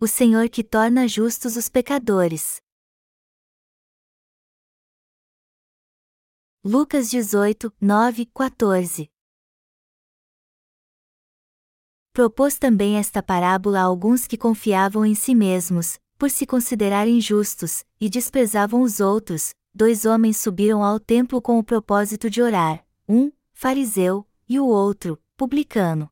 o Senhor que torna justos os pecadores. Lucas 18, 9, 14 Propôs também esta parábola a alguns que confiavam em si mesmos, por se considerarem justos, e desprezavam os outros. Dois homens subiram ao templo com o propósito de orar, um, fariseu, e o outro, publicano.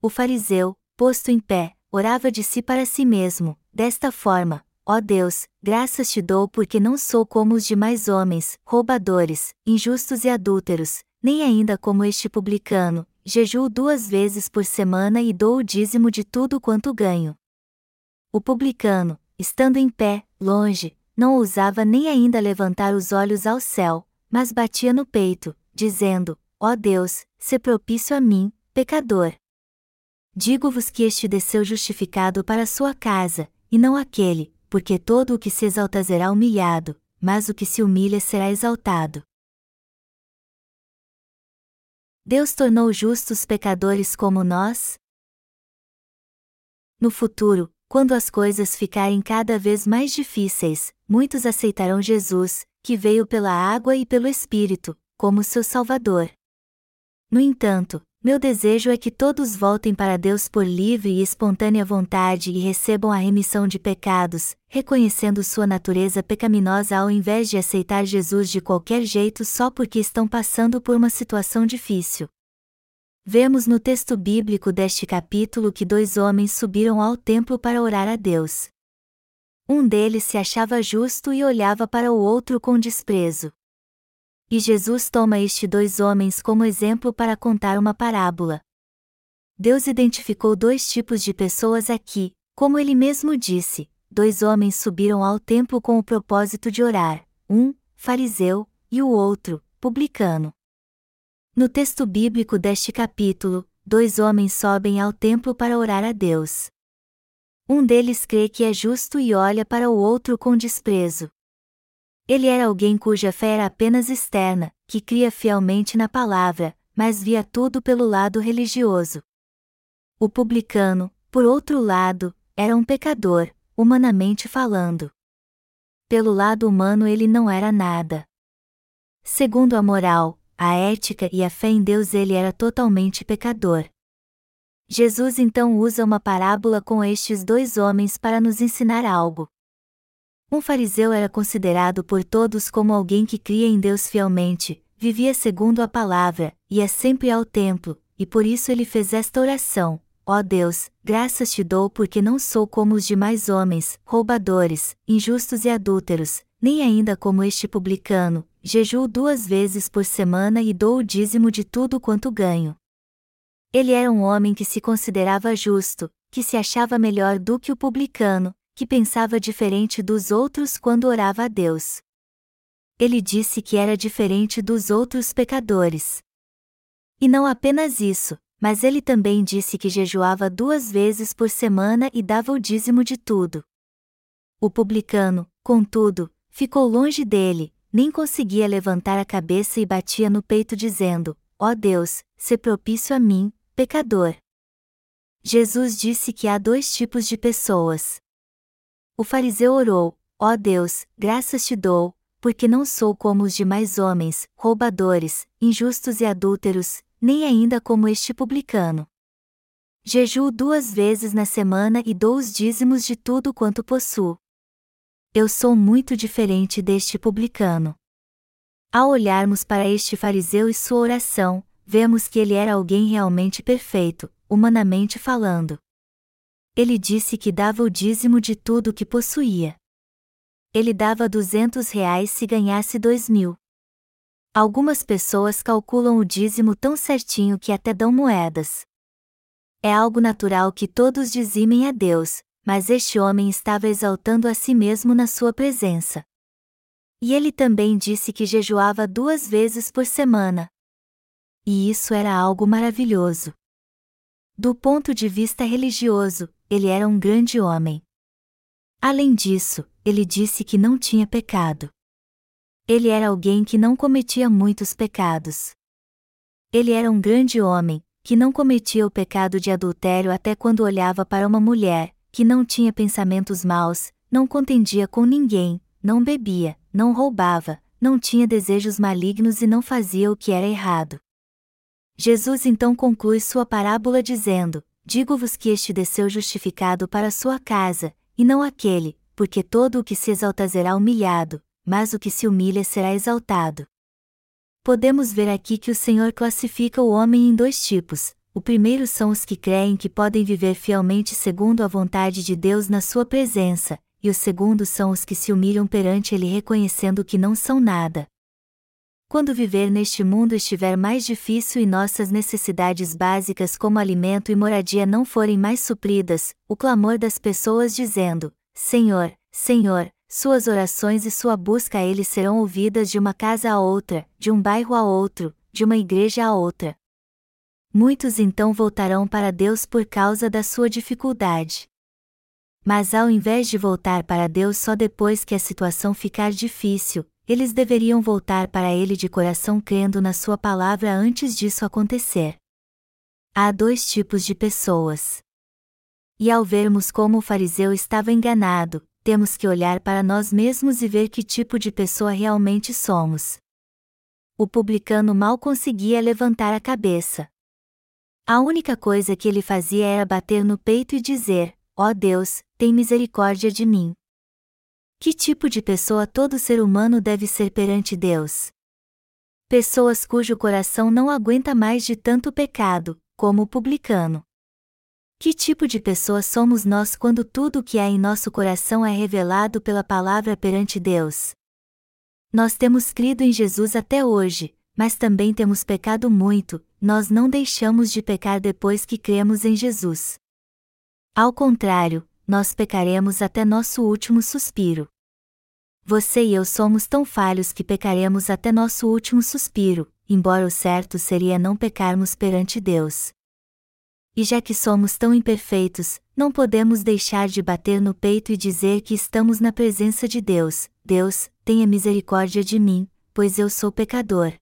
O fariseu, posto em pé, orava de si para si mesmo, desta forma: Ó Deus, graças te dou porque não sou como os demais homens, roubadores, injustos e adúlteros, nem ainda como este publicano, jejuo duas vezes por semana e dou o dízimo de tudo quanto ganho. O publicano, estando em pé, longe, não ousava nem ainda levantar os olhos ao céu, mas batia no peito, dizendo: Ó Deus, se propício a mim, pecador. Digo-vos que este desceu justificado para sua casa, e não aquele, porque todo o que se exalta será humilhado, mas o que se humilha será exaltado. Deus tornou justos pecadores como nós? No futuro, quando as coisas ficarem cada vez mais difíceis, muitos aceitarão Jesus, que veio pela água e pelo Espírito, como seu Salvador. No entanto, meu desejo é que todos voltem para Deus por livre e espontânea vontade e recebam a remissão de pecados, reconhecendo sua natureza pecaminosa ao invés de aceitar Jesus de qualquer jeito só porque estão passando por uma situação difícil. Vemos no texto bíblico deste capítulo que dois homens subiram ao templo para orar a Deus. Um deles se achava justo e olhava para o outro com desprezo. E Jesus toma estes dois homens como exemplo para contar uma parábola. Deus identificou dois tipos de pessoas aqui, como ele mesmo disse: dois homens subiram ao templo com o propósito de orar, um, fariseu, e o outro, publicano. No texto bíblico deste capítulo, dois homens sobem ao templo para orar a Deus. Um deles crê que é justo e olha para o outro com desprezo. Ele era alguém cuja fé era apenas externa, que cria fielmente na palavra, mas via tudo pelo lado religioso. O publicano, por outro lado, era um pecador, humanamente falando. Pelo lado humano ele não era nada. Segundo a moral, a ética e a fé em Deus ele era totalmente pecador. Jesus então usa uma parábola com estes dois homens para nos ensinar algo. Um fariseu era considerado por todos como alguém que cria em Deus fielmente, vivia segundo a palavra, ia sempre ao templo, e por isso ele fez esta oração: Ó Deus, graças te dou porque não sou como os demais homens, roubadores, injustos e adúlteros, nem ainda como este publicano, jejuo duas vezes por semana e dou o dízimo de tudo quanto ganho. Ele era um homem que se considerava justo, que se achava melhor do que o publicano, que pensava diferente dos outros quando orava a Deus. Ele disse que era diferente dos outros pecadores. E não apenas isso, mas ele também disse que jejuava duas vezes por semana e dava o dízimo de tudo. O publicano, contudo, ficou longe dele, nem conseguia levantar a cabeça e batia no peito dizendo: Ó oh Deus, se propício a mim, pecador. Jesus disse que há dois tipos de pessoas. O fariseu orou: Ó oh Deus, graças te dou, porque não sou como os demais homens, roubadores, injustos e adúlteros, nem ainda como este publicano. Jejuo duas vezes na semana e dou os dízimos de tudo quanto possuo. Eu sou muito diferente deste publicano. Ao olharmos para este fariseu e sua oração, vemos que ele era alguém realmente perfeito, humanamente falando ele disse que dava o dízimo de tudo o que possuía. Ele dava duzentos reais se ganhasse dois mil. Algumas pessoas calculam o dízimo tão certinho que até dão moedas. É algo natural que todos dizimem a Deus, mas este homem estava exaltando a si mesmo na sua presença. E ele também disse que jejuava duas vezes por semana. E isso era algo maravilhoso. Do ponto de vista religioso, ele era um grande homem. Além disso, ele disse que não tinha pecado. Ele era alguém que não cometia muitos pecados. Ele era um grande homem, que não cometia o pecado de adultério até quando olhava para uma mulher, que não tinha pensamentos maus, não contendia com ninguém, não bebia, não roubava, não tinha desejos malignos e não fazia o que era errado. Jesus então conclui sua parábola dizendo: Digo-vos que este desceu justificado para sua casa, e não aquele, porque todo o que se exalta será humilhado, mas o que se humilha será exaltado. Podemos ver aqui que o Senhor classifica o homem em dois tipos. O primeiro são os que creem que podem viver fielmente segundo a vontade de Deus na sua presença, e o segundo são os que se humilham perante Ele reconhecendo que não são nada. Quando viver neste mundo estiver mais difícil e nossas necessidades básicas como alimento e moradia não forem mais supridas, o clamor das pessoas dizendo: Senhor, Senhor, suas orações e sua busca a Ele serão ouvidas de uma casa a outra, de um bairro a outro, de uma igreja a outra. Muitos então voltarão para Deus por causa da sua dificuldade. Mas ao invés de voltar para Deus só depois que a situação ficar difícil, eles deveriam voltar para Ele de coração crendo na Sua palavra antes disso acontecer. Há dois tipos de pessoas. E ao vermos como o fariseu estava enganado, temos que olhar para nós mesmos e ver que tipo de pessoa realmente somos. O publicano mal conseguia levantar a cabeça. A única coisa que ele fazia era bater no peito e dizer: Ó oh Deus, tem misericórdia de mim. Que tipo de pessoa todo ser humano deve ser perante Deus? Pessoas cujo coração não aguenta mais de tanto pecado, como o publicano. Que tipo de pessoa somos nós quando tudo o que há em nosso coração é revelado pela palavra perante Deus? Nós temos crido em Jesus até hoje, mas também temos pecado muito, nós não deixamos de pecar depois que cremos em Jesus. Ao contrário, nós pecaremos até nosso último suspiro. Você e eu somos tão falhos que pecaremos até nosso último suspiro, embora o certo seria não pecarmos perante Deus. E já que somos tão imperfeitos, não podemos deixar de bater no peito e dizer que estamos na presença de Deus: Deus, tenha misericórdia de mim, pois eu sou pecador.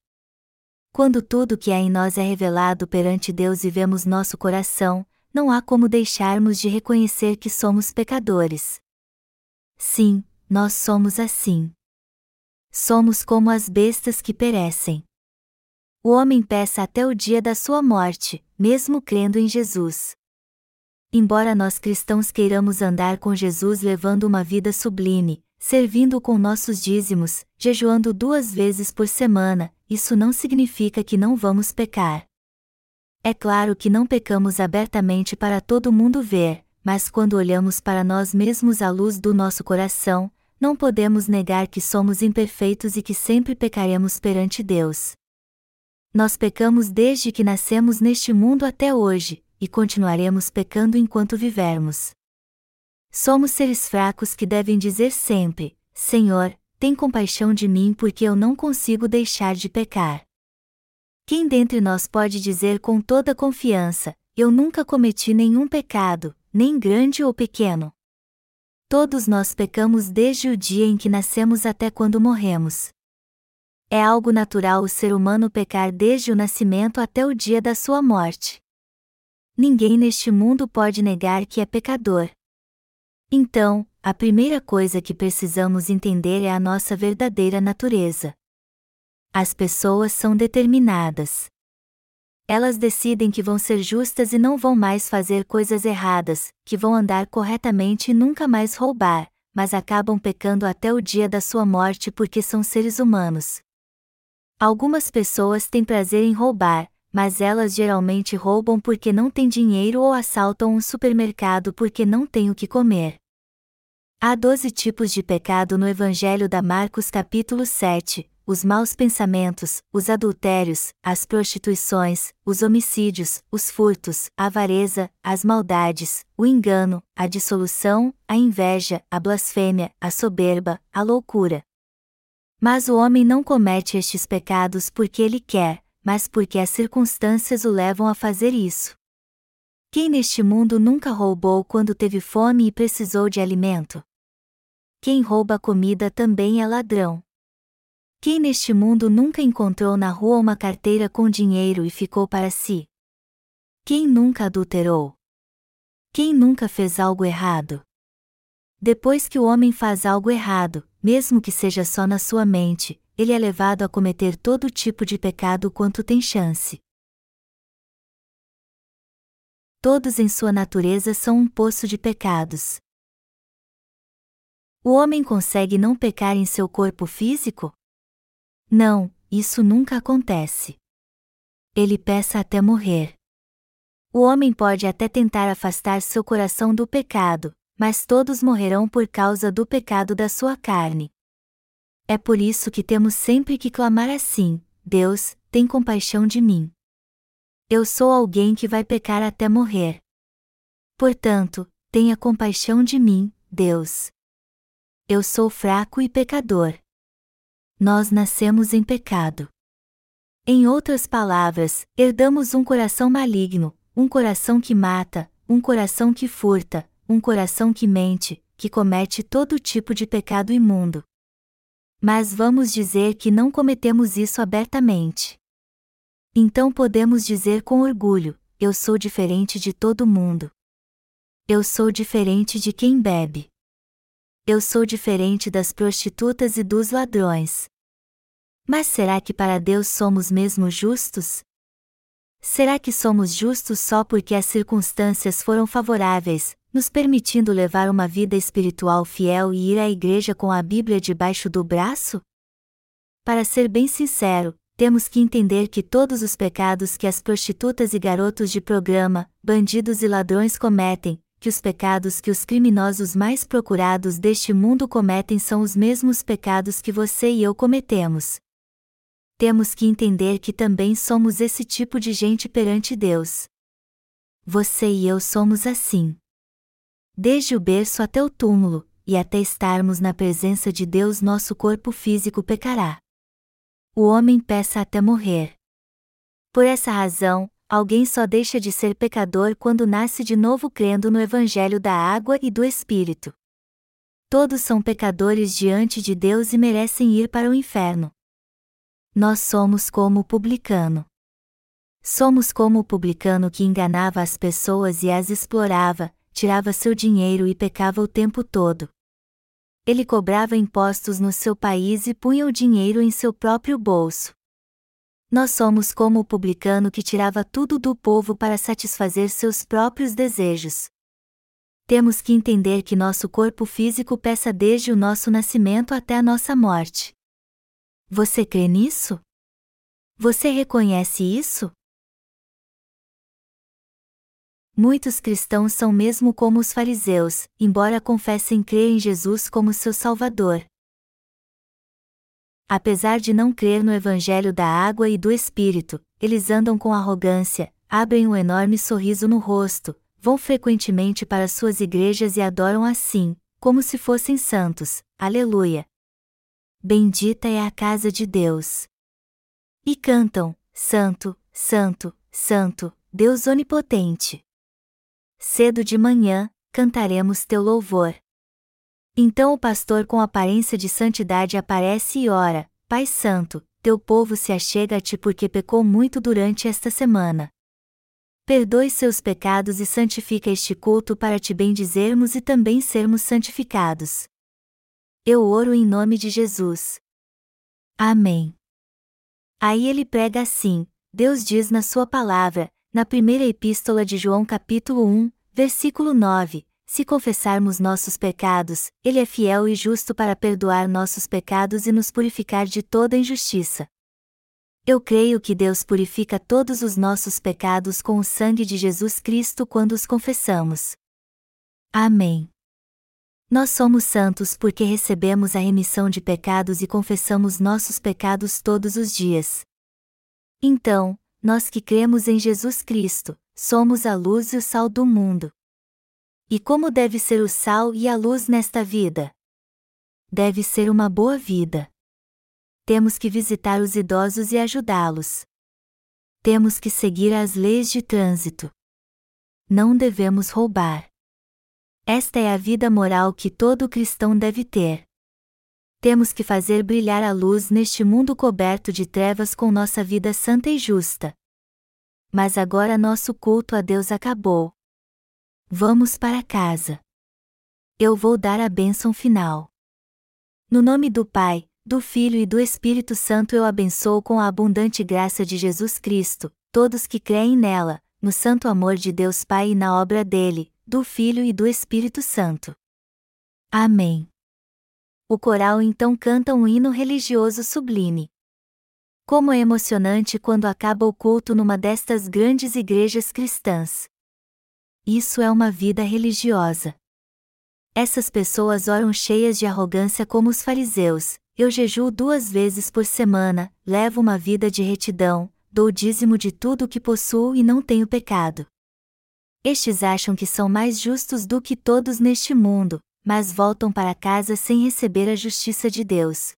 Quando tudo que há em nós é revelado perante Deus e vemos nosso coração, não há como deixarmos de reconhecer que somos pecadores. Sim, nós somos assim. Somos como as bestas que perecem. O homem peça até o dia da sua morte, mesmo crendo em Jesus. Embora nós cristãos queiramos andar com Jesus levando uma vida sublime, servindo com nossos dízimos, jejuando duas vezes por semana, isso não significa que não vamos pecar. É claro que não pecamos abertamente para todo mundo ver, mas quando olhamos para nós mesmos à luz do nosso coração, não podemos negar que somos imperfeitos e que sempre pecaremos perante Deus. Nós pecamos desde que nascemos neste mundo até hoje, e continuaremos pecando enquanto vivermos. Somos seres fracos que devem dizer sempre: Senhor, tem compaixão de mim porque eu não consigo deixar de pecar. Quem dentre nós pode dizer com toda confiança: Eu nunca cometi nenhum pecado, nem grande ou pequeno? Todos nós pecamos desde o dia em que nascemos até quando morremos. É algo natural o ser humano pecar desde o nascimento até o dia da sua morte. Ninguém neste mundo pode negar que é pecador. Então, a primeira coisa que precisamos entender é a nossa verdadeira natureza. As pessoas são determinadas. Elas decidem que vão ser justas e não vão mais fazer coisas erradas, que vão andar corretamente e nunca mais roubar, mas acabam pecando até o dia da sua morte porque são seres humanos. Algumas pessoas têm prazer em roubar, mas elas geralmente roubam porque não têm dinheiro ou assaltam um supermercado porque não têm o que comer. Há doze tipos de pecado no Evangelho da Marcos capítulo 7, os maus pensamentos, os adultérios, as prostituições, os homicídios, os furtos, a avareza, as maldades, o engano, a dissolução, a inveja, a blasfêmia, a soberba, a loucura. Mas o homem não comete estes pecados porque ele quer, mas porque as circunstâncias o levam a fazer isso. Quem neste mundo nunca roubou quando teve fome e precisou de alimento? Quem rouba comida também é ladrão. Quem neste mundo nunca encontrou na rua uma carteira com dinheiro e ficou para si? Quem nunca adulterou? Quem nunca fez algo errado? Depois que o homem faz algo errado, mesmo que seja só na sua mente, ele é levado a cometer todo tipo de pecado quanto tem chance. Todos em sua natureza são um poço de pecados. O homem consegue não pecar em seu corpo físico? Não, isso nunca acontece. Ele peça até morrer. O homem pode até tentar afastar seu coração do pecado, mas todos morrerão por causa do pecado da sua carne. É por isso que temos sempre que clamar assim: Deus, tem compaixão de mim. Eu sou alguém que vai pecar até morrer. Portanto, tenha compaixão de mim, Deus. Eu sou fraco e pecador. Nós nascemos em pecado. Em outras palavras, herdamos um coração maligno, um coração que mata, um coração que furta, um coração que mente, que comete todo tipo de pecado imundo. Mas vamos dizer que não cometemos isso abertamente. Então podemos dizer com orgulho: eu sou diferente de todo mundo. Eu sou diferente de quem bebe. Eu sou diferente das prostitutas e dos ladrões. Mas será que para Deus somos mesmo justos? Será que somos justos só porque as circunstâncias foram favoráveis, nos permitindo levar uma vida espiritual fiel e ir à igreja com a Bíblia debaixo do braço? Para ser bem sincero, temos que entender que todos os pecados que as prostitutas e garotos de programa, bandidos e ladrões cometem, que os pecados que os criminosos mais procurados deste mundo cometem são os mesmos pecados que você e eu cometemos, temos que entender que também somos esse tipo de gente perante Deus. Você e eu somos assim. Desde o berço até o túmulo, e até estarmos na presença de Deus, nosso corpo físico pecará. O homem peça até morrer. Por essa razão, alguém só deixa de ser pecador quando nasce de novo crendo no Evangelho da água e do Espírito. Todos são pecadores diante de Deus e merecem ir para o inferno nós somos como o publicano. Somos como o publicano que enganava as pessoas e as explorava, tirava seu dinheiro e pecava o tempo todo. Ele cobrava impostos no seu país e punha o dinheiro em seu próprio bolso. Nós somos como o publicano que tirava tudo do povo para satisfazer seus próprios desejos. Temos que entender que nosso corpo físico peça desde o nosso nascimento até a nossa morte. Você crê nisso? Você reconhece isso? Muitos cristãos são mesmo como os fariseus, embora confessem crer em Jesus como seu Salvador. Apesar de não crer no Evangelho da água e do Espírito, eles andam com arrogância, abrem um enorme sorriso no rosto, vão frequentemente para suas igrejas e adoram assim, como se fossem santos. Aleluia! Bendita é a casa de Deus. E cantam: Santo, Santo, Santo, Deus Onipotente. Cedo de manhã, cantaremos teu louvor. Então o pastor com aparência de santidade aparece e ora: Pai Santo, teu povo se achega a ti porque pecou muito durante esta semana. Perdoe seus pecados e santifica este culto para te bendizermos e também sermos santificados. Eu oro em nome de Jesus. Amém. Aí ele prega assim: Deus diz na sua palavra, na primeira epístola de João, capítulo 1, versículo 9: Se confessarmos nossos pecados, ele é fiel e justo para perdoar nossos pecados e nos purificar de toda injustiça. Eu creio que Deus purifica todos os nossos pecados com o sangue de Jesus Cristo quando os confessamos. Amém. Nós somos santos porque recebemos a remissão de pecados e confessamos nossos pecados todos os dias. Então, nós que cremos em Jesus Cristo, somos a luz e o sal do mundo. E como deve ser o sal e a luz nesta vida? Deve ser uma boa vida. Temos que visitar os idosos e ajudá-los. Temos que seguir as leis de trânsito. Não devemos roubar. Esta é a vida moral que todo cristão deve ter. Temos que fazer brilhar a luz neste mundo coberto de trevas com nossa vida santa e justa. Mas agora nosso culto a Deus acabou. Vamos para casa. Eu vou dar a bênção final. No nome do Pai, do Filho e do Espírito Santo eu abençoo com a abundante graça de Jesus Cristo, todos que creem nela, no santo amor de Deus Pai e na obra dele, do Filho e do Espírito Santo. Amém. O coral então canta um hino religioso sublime. Como é emocionante quando acaba o culto numa destas grandes igrejas cristãs. Isso é uma vida religiosa. Essas pessoas oram cheias de arrogância como os fariseus. Eu jejuo duas vezes por semana, levo uma vida de retidão, dou dízimo de tudo o que possuo e não tenho pecado. Estes acham que são mais justos do que todos neste mundo, mas voltam para casa sem receber a justiça de Deus.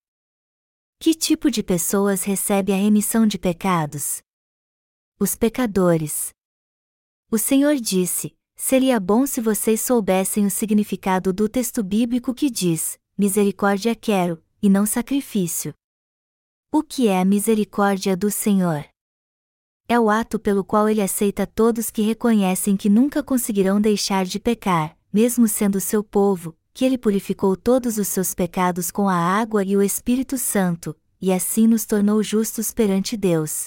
Que tipo de pessoas recebe a remissão de pecados? Os pecadores. O Senhor disse: Seria bom se vocês soubessem o significado do texto bíblico que diz: Misericórdia quero, e não sacrifício. O que é a misericórdia do Senhor? É o ato pelo qual ele aceita todos que reconhecem que nunca conseguirão deixar de pecar, mesmo sendo seu povo, que ele purificou todos os seus pecados com a água e o Espírito Santo, e assim nos tornou justos perante Deus.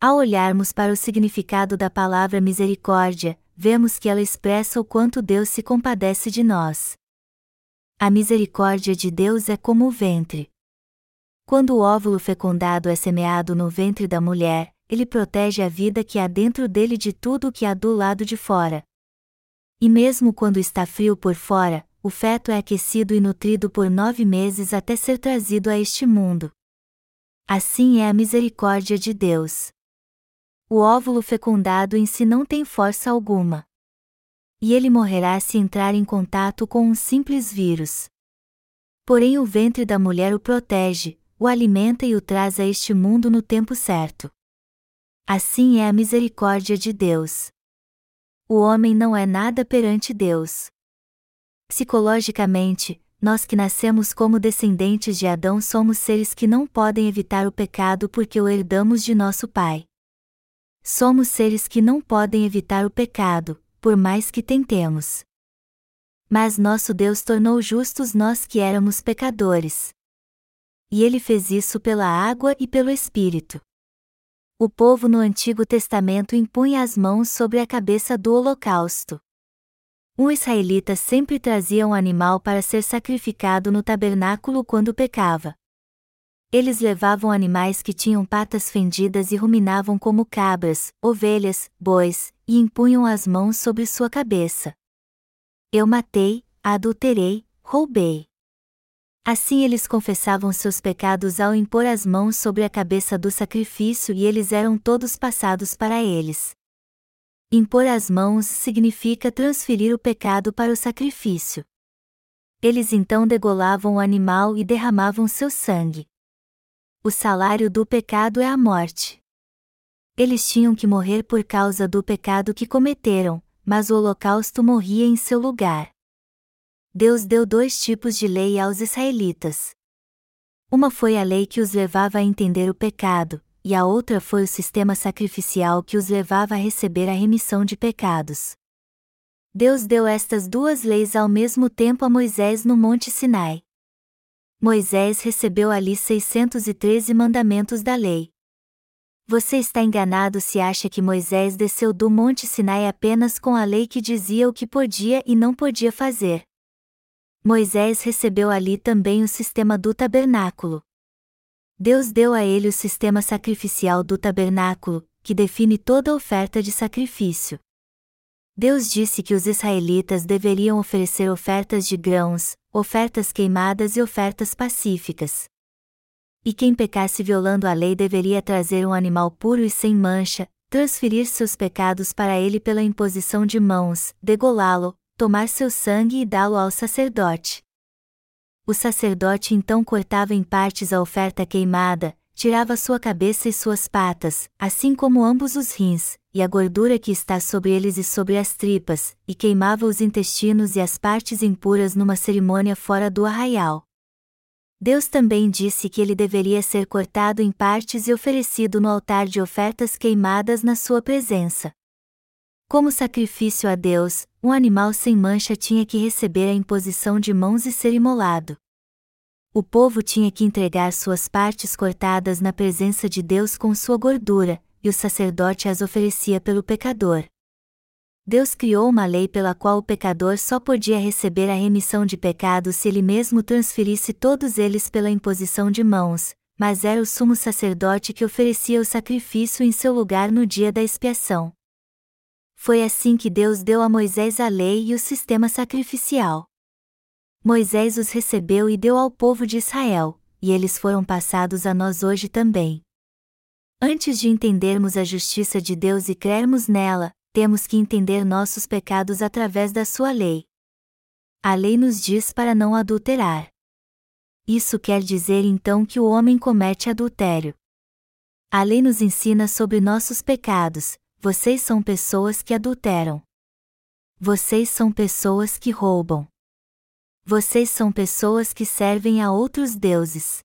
Ao olharmos para o significado da palavra misericórdia, vemos que ela expressa o quanto Deus se compadece de nós. A misericórdia de Deus é como o ventre. Quando o óvulo fecundado é semeado no ventre da mulher, ele protege a vida que há dentro dele de tudo o que há do lado de fora. E mesmo quando está frio por fora, o feto é aquecido e nutrido por nove meses até ser trazido a este mundo. Assim é a misericórdia de Deus. O óvulo fecundado em si não tem força alguma. E ele morrerá se entrar em contato com um simples vírus. Porém, o ventre da mulher o protege, o alimenta e o traz a este mundo no tempo certo. Assim é a misericórdia de Deus. O homem não é nada perante Deus. Psicologicamente, nós que nascemos como descendentes de Adão somos seres que não podem evitar o pecado porque o herdamos de nosso pai. Somos seres que não podem evitar o pecado, por mais que tentemos. Mas nosso Deus tornou justos nós que éramos pecadores. E ele fez isso pela água e pelo Espírito. O povo no Antigo Testamento impunha as mãos sobre a cabeça do holocausto. Um israelita sempre trazia um animal para ser sacrificado no tabernáculo quando pecava. Eles levavam animais que tinham patas fendidas e ruminavam como cabras, ovelhas, bois, e impunham as mãos sobre sua cabeça. Eu matei, adulterei, roubei. Assim eles confessavam seus pecados ao impor as mãos sobre a cabeça do sacrifício e eles eram todos passados para eles. Impor as mãos significa transferir o pecado para o sacrifício. Eles então degolavam o animal e derramavam seu sangue. O salário do pecado é a morte. Eles tinham que morrer por causa do pecado que cometeram, mas o holocausto morria em seu lugar. Deus deu dois tipos de lei aos israelitas. Uma foi a lei que os levava a entender o pecado, e a outra foi o sistema sacrificial que os levava a receber a remissão de pecados. Deus deu estas duas leis ao mesmo tempo a Moisés no Monte Sinai. Moisés recebeu ali 613 mandamentos da lei. Você está enganado se acha que Moisés desceu do Monte Sinai apenas com a lei que dizia o que podia e não podia fazer. Moisés recebeu ali também o sistema do tabernáculo. Deus deu a ele o sistema sacrificial do tabernáculo, que define toda oferta de sacrifício. Deus disse que os israelitas deveriam oferecer ofertas de grãos, ofertas queimadas e ofertas pacíficas. E quem pecasse violando a lei deveria trazer um animal puro e sem mancha, transferir seus pecados para ele pela imposição de mãos, degolá-lo, tomar seu sangue e dá-lo ao sacerdote. O sacerdote então cortava em partes a oferta queimada, tirava sua cabeça e suas patas, assim como ambos os rins, e a gordura que está sobre eles e sobre as tripas, e queimava os intestinos e as partes impuras numa cerimônia fora do arraial. Deus também disse que ele deveria ser cortado em partes e oferecido no altar de ofertas queimadas na sua presença. Como sacrifício a Deus, um animal sem mancha tinha que receber a imposição de mãos e ser imolado. O povo tinha que entregar suas partes cortadas na presença de Deus com sua gordura, e o sacerdote as oferecia pelo pecador. Deus criou uma lei pela qual o pecador só podia receber a remissão de pecados se ele mesmo transferisse todos eles pela imposição de mãos, mas era o sumo sacerdote que oferecia o sacrifício em seu lugar no dia da expiação. Foi assim que Deus deu a Moisés a lei e o sistema sacrificial. Moisés os recebeu e deu ao povo de Israel, e eles foram passados a nós hoje também. Antes de entendermos a justiça de Deus e crermos nela, temos que entender nossos pecados através da sua lei. A lei nos diz para não adulterar. Isso quer dizer então que o homem comete adultério. A lei nos ensina sobre nossos pecados, vocês são pessoas que adulteram. Vocês são pessoas que roubam. Vocês são pessoas que servem a outros deuses.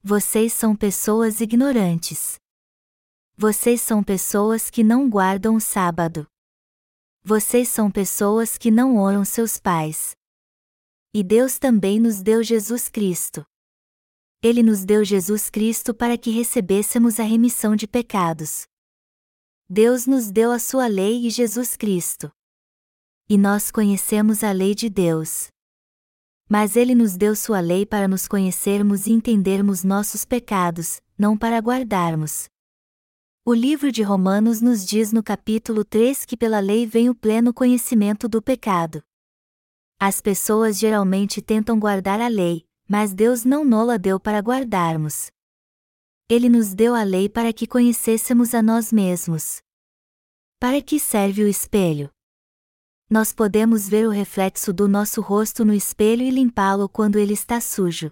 Vocês são pessoas ignorantes. Vocês são pessoas que não guardam o sábado. Vocês são pessoas que não honram seus pais. E Deus também nos deu Jesus Cristo. Ele nos deu Jesus Cristo para que recebêssemos a remissão de pecados. Deus nos deu a sua lei e Jesus Cristo. E nós conhecemos a lei de Deus. Mas ele nos deu sua lei para nos conhecermos e entendermos nossos pecados, não para guardarmos. O livro de Romanos nos diz no capítulo 3 que pela lei vem o pleno conhecimento do pecado. As pessoas geralmente tentam guardar a lei, mas Deus não nola deu para guardarmos. Ele nos deu a lei para que conhecêssemos a nós mesmos. Para que serve o espelho? nós podemos ver o reflexo do nosso rosto no espelho e limpá-lo quando ele está sujo.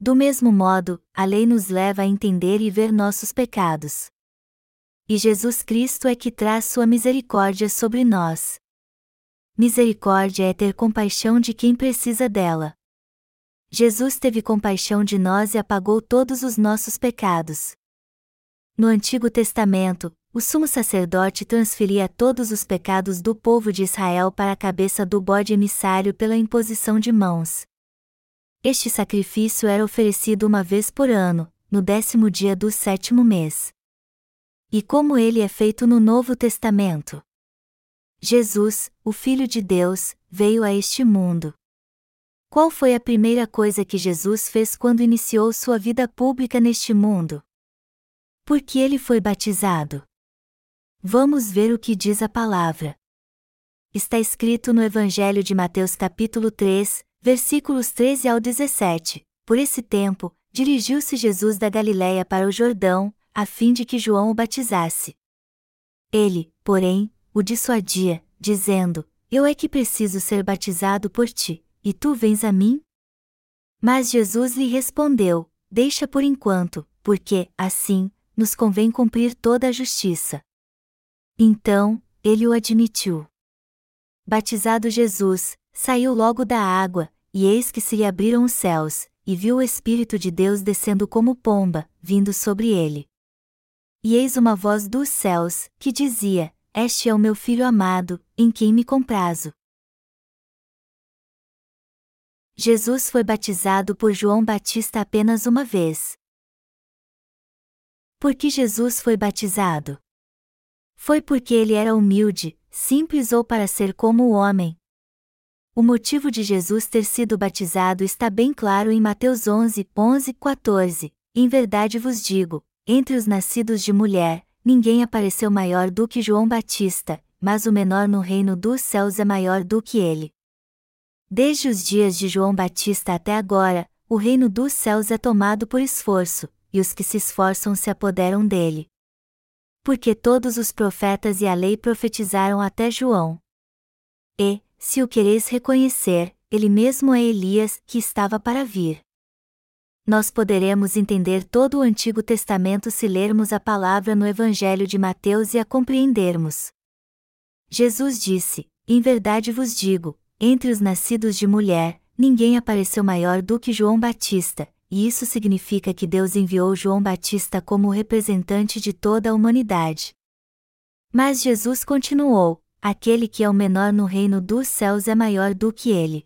Do mesmo modo, a lei nos leva a entender e ver nossos pecados. E Jesus Cristo é que traz sua misericórdia sobre nós. Misericórdia é ter compaixão de quem precisa dela. Jesus teve compaixão de nós e apagou todos os nossos pecados. No Antigo Testamento, o sumo sacerdote transferia todos os pecados do povo de Israel para a cabeça do bode emissário pela imposição de mãos. Este sacrifício era oferecido uma vez por ano, no décimo dia do sétimo mês. E como ele é feito no Novo Testamento? Jesus, o Filho de Deus, veio a este mundo. Qual foi a primeira coisa que Jesus fez quando iniciou sua vida pública neste mundo? Porque ele foi batizado. Vamos ver o que diz a palavra. Está escrito no Evangelho de Mateus capítulo 3, versículos 13 ao 17. Por esse tempo, dirigiu-se Jesus da Galiléia para o Jordão, a fim de que João o batizasse. Ele, porém, o dissuadia, dizendo: Eu é que preciso ser batizado por ti, e tu vens a mim? Mas Jesus lhe respondeu: Deixa por enquanto, porque, assim, nos convém cumprir toda a justiça. Então, ele o admitiu. Batizado Jesus, saiu logo da água, e eis que se lhe abriram os céus, e viu o Espírito de Deus descendo como pomba, vindo sobre ele. E eis uma voz dos céus, que dizia: Este é o meu filho amado, em quem me comprazo. Jesus foi batizado por João Batista apenas uma vez. Por que Jesus foi batizado? Foi porque ele era humilde, simples ou para ser como o homem. O motivo de Jesus ter sido batizado está bem claro em Mateus 11, 11, 14. Em verdade vos digo: entre os nascidos de mulher, ninguém apareceu maior do que João Batista, mas o menor no reino dos céus é maior do que ele. Desde os dias de João Batista até agora, o reino dos céus é tomado por esforço, e os que se esforçam se apoderam dele porque todos os profetas e a lei profetizaram até João. E, se o quereis reconhecer, ele mesmo é Elias, que estava para vir. Nós poderemos entender todo o Antigo Testamento se lermos a palavra no Evangelho de Mateus e a compreendermos. Jesus disse: Em verdade vos digo, entre os nascidos de mulher, ninguém apareceu maior do que João Batista, e isso significa que Deus enviou João Batista como representante de toda a humanidade. Mas Jesus continuou: aquele que é o menor no reino dos céus é maior do que ele.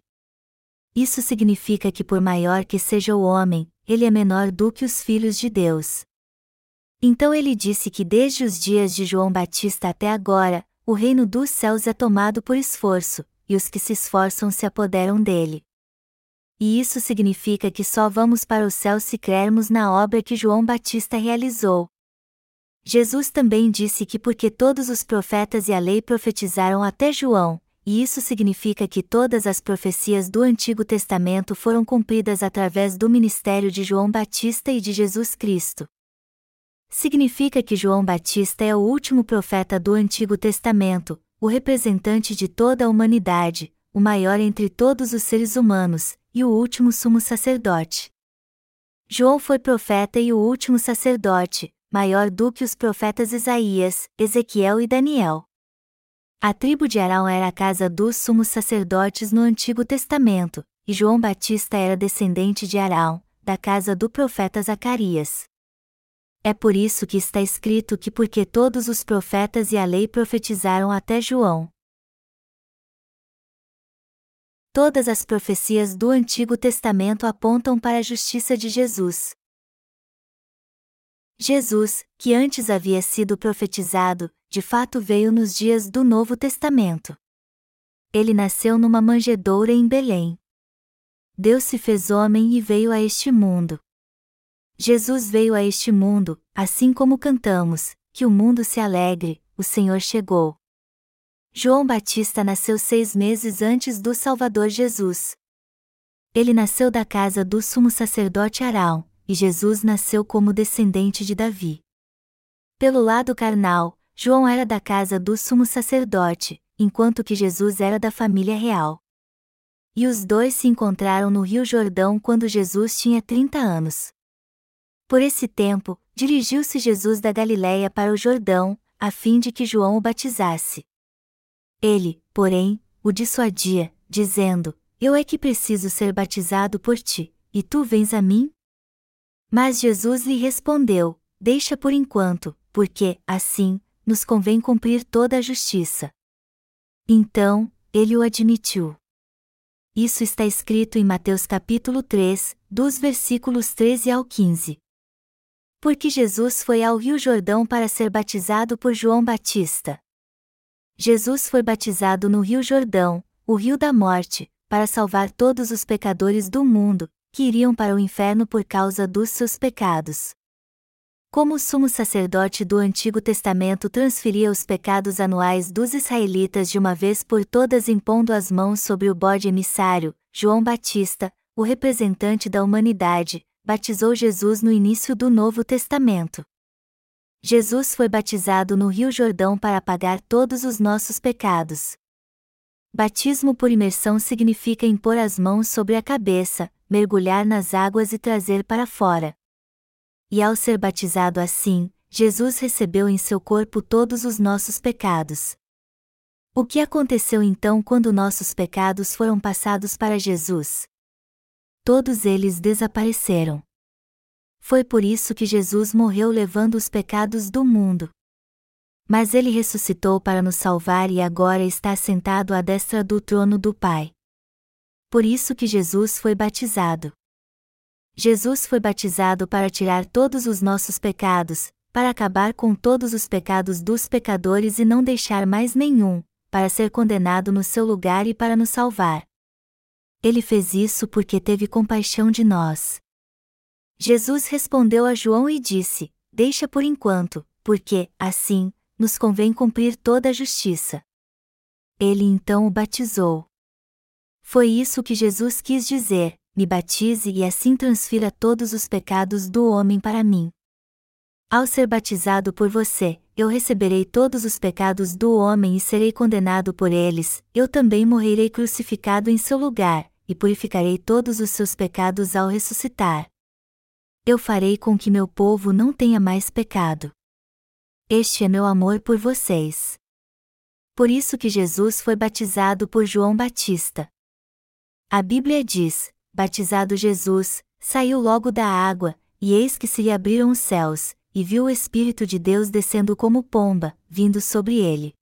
Isso significa que, por maior que seja o homem, ele é menor do que os filhos de Deus. Então ele disse que desde os dias de João Batista até agora, o reino dos céus é tomado por esforço, e os que se esforçam se apoderam dele. E isso significa que só vamos para o céu se crermos na obra que João Batista realizou. Jesus também disse que porque todos os profetas e a lei profetizaram até João, e isso significa que todas as profecias do Antigo Testamento foram cumpridas através do ministério de João Batista e de Jesus Cristo. Significa que João Batista é o último profeta do Antigo Testamento, o representante de toda a humanidade, o maior entre todos os seres humanos, e o último sumo sacerdote. João foi profeta e o último sacerdote, maior do que os profetas Isaías, Ezequiel e Daniel. A tribo de Arão era a casa dos sumos sacerdotes no Antigo Testamento, e João Batista era descendente de Arão, da casa do profeta Zacarias. É por isso que está escrito que porque todos os profetas e a lei profetizaram até João. Todas as profecias do Antigo Testamento apontam para a justiça de Jesus. Jesus, que antes havia sido profetizado, de fato veio nos dias do Novo Testamento. Ele nasceu numa manjedoura em Belém. Deus se fez homem e veio a este mundo. Jesus veio a este mundo, assim como cantamos, que o mundo se alegre, o Senhor chegou. João Batista nasceu seis meses antes do Salvador Jesus. Ele nasceu da casa do sumo sacerdote Arão, e Jesus nasceu como descendente de Davi. Pelo lado carnal, João era da casa do sumo sacerdote, enquanto que Jesus era da família real. E os dois se encontraram no Rio Jordão quando Jesus tinha 30 anos. Por esse tempo, dirigiu-se Jesus da Galiléia para o Jordão, a fim de que João o batizasse. Ele, porém, o dissuadia, dizendo: Eu é que preciso ser batizado por ti, e tu vens a mim? Mas Jesus lhe respondeu: Deixa por enquanto, porque, assim, nos convém cumprir toda a justiça. Então, ele o admitiu. Isso está escrito em Mateus capítulo 3, dos versículos 13 ao 15. Porque Jesus foi ao Rio Jordão para ser batizado por João Batista. Jesus foi batizado no Rio Jordão, o rio da morte, para salvar todos os pecadores do mundo, que iriam para o inferno por causa dos seus pecados. Como o sumo sacerdote do Antigo Testamento transferia os pecados anuais dos israelitas de uma vez por todas impondo as mãos sobre o bode emissário, João Batista, o representante da humanidade, batizou Jesus no início do Novo Testamento. Jesus foi batizado no Rio Jordão para apagar todos os nossos pecados. Batismo por imersão significa impor as mãos sobre a cabeça, mergulhar nas águas e trazer para fora. E ao ser batizado assim, Jesus recebeu em seu corpo todos os nossos pecados. O que aconteceu então quando nossos pecados foram passados para Jesus? Todos eles desapareceram. Foi por isso que Jesus morreu levando os pecados do mundo. Mas ele ressuscitou para nos salvar e agora está sentado à destra do trono do Pai. Por isso que Jesus foi batizado. Jesus foi batizado para tirar todos os nossos pecados, para acabar com todos os pecados dos pecadores e não deixar mais nenhum, para ser condenado no seu lugar e para nos salvar. Ele fez isso porque teve compaixão de nós. Jesus respondeu a João e disse: Deixa por enquanto, porque, assim, nos convém cumprir toda a justiça. Ele então o batizou. Foi isso que Jesus quis dizer: me batize e assim transfira todos os pecados do homem para mim. Ao ser batizado por você, eu receberei todos os pecados do homem e serei condenado por eles, eu também morrerei crucificado em seu lugar, e purificarei todos os seus pecados ao ressuscitar eu farei com que meu povo não tenha mais pecado. Este é meu amor por vocês. Por isso que Jesus foi batizado por João Batista. A Bíblia diz: Batizado Jesus, saiu logo da água, e eis que se lhe abriram os céus, e viu o Espírito de Deus descendo como pomba, vindo sobre ele.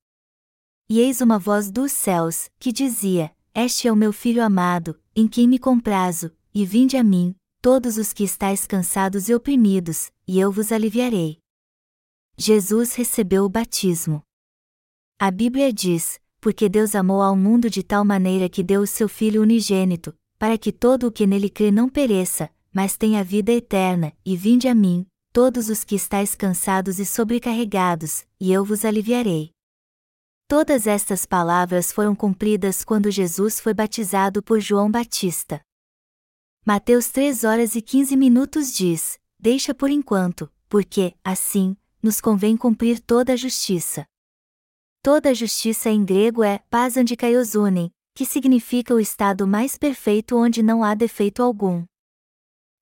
E eis uma voz dos céus, que dizia: Este é o meu filho amado, em quem me comprazo, e vinde a mim, todos os que estáis cansados e oprimidos, e eu vos aliviarei. Jesus recebeu o batismo. A Bíblia diz: Porque Deus amou ao mundo de tal maneira que deu o seu Filho unigênito, para que todo o que nele crê não pereça, mas tenha vida eterna, e vinde a mim, todos os que estáis cansados e sobrecarregados, e eu vos aliviarei. Todas estas palavras foram cumpridas quando Jesus foi batizado por João Batista. Mateus 3 horas e 15 minutos diz: Deixa por enquanto, porque, assim, nos convém cumprir toda a justiça. Toda a justiça em grego é pasandikaiosunen, que significa o estado mais perfeito onde não há defeito algum.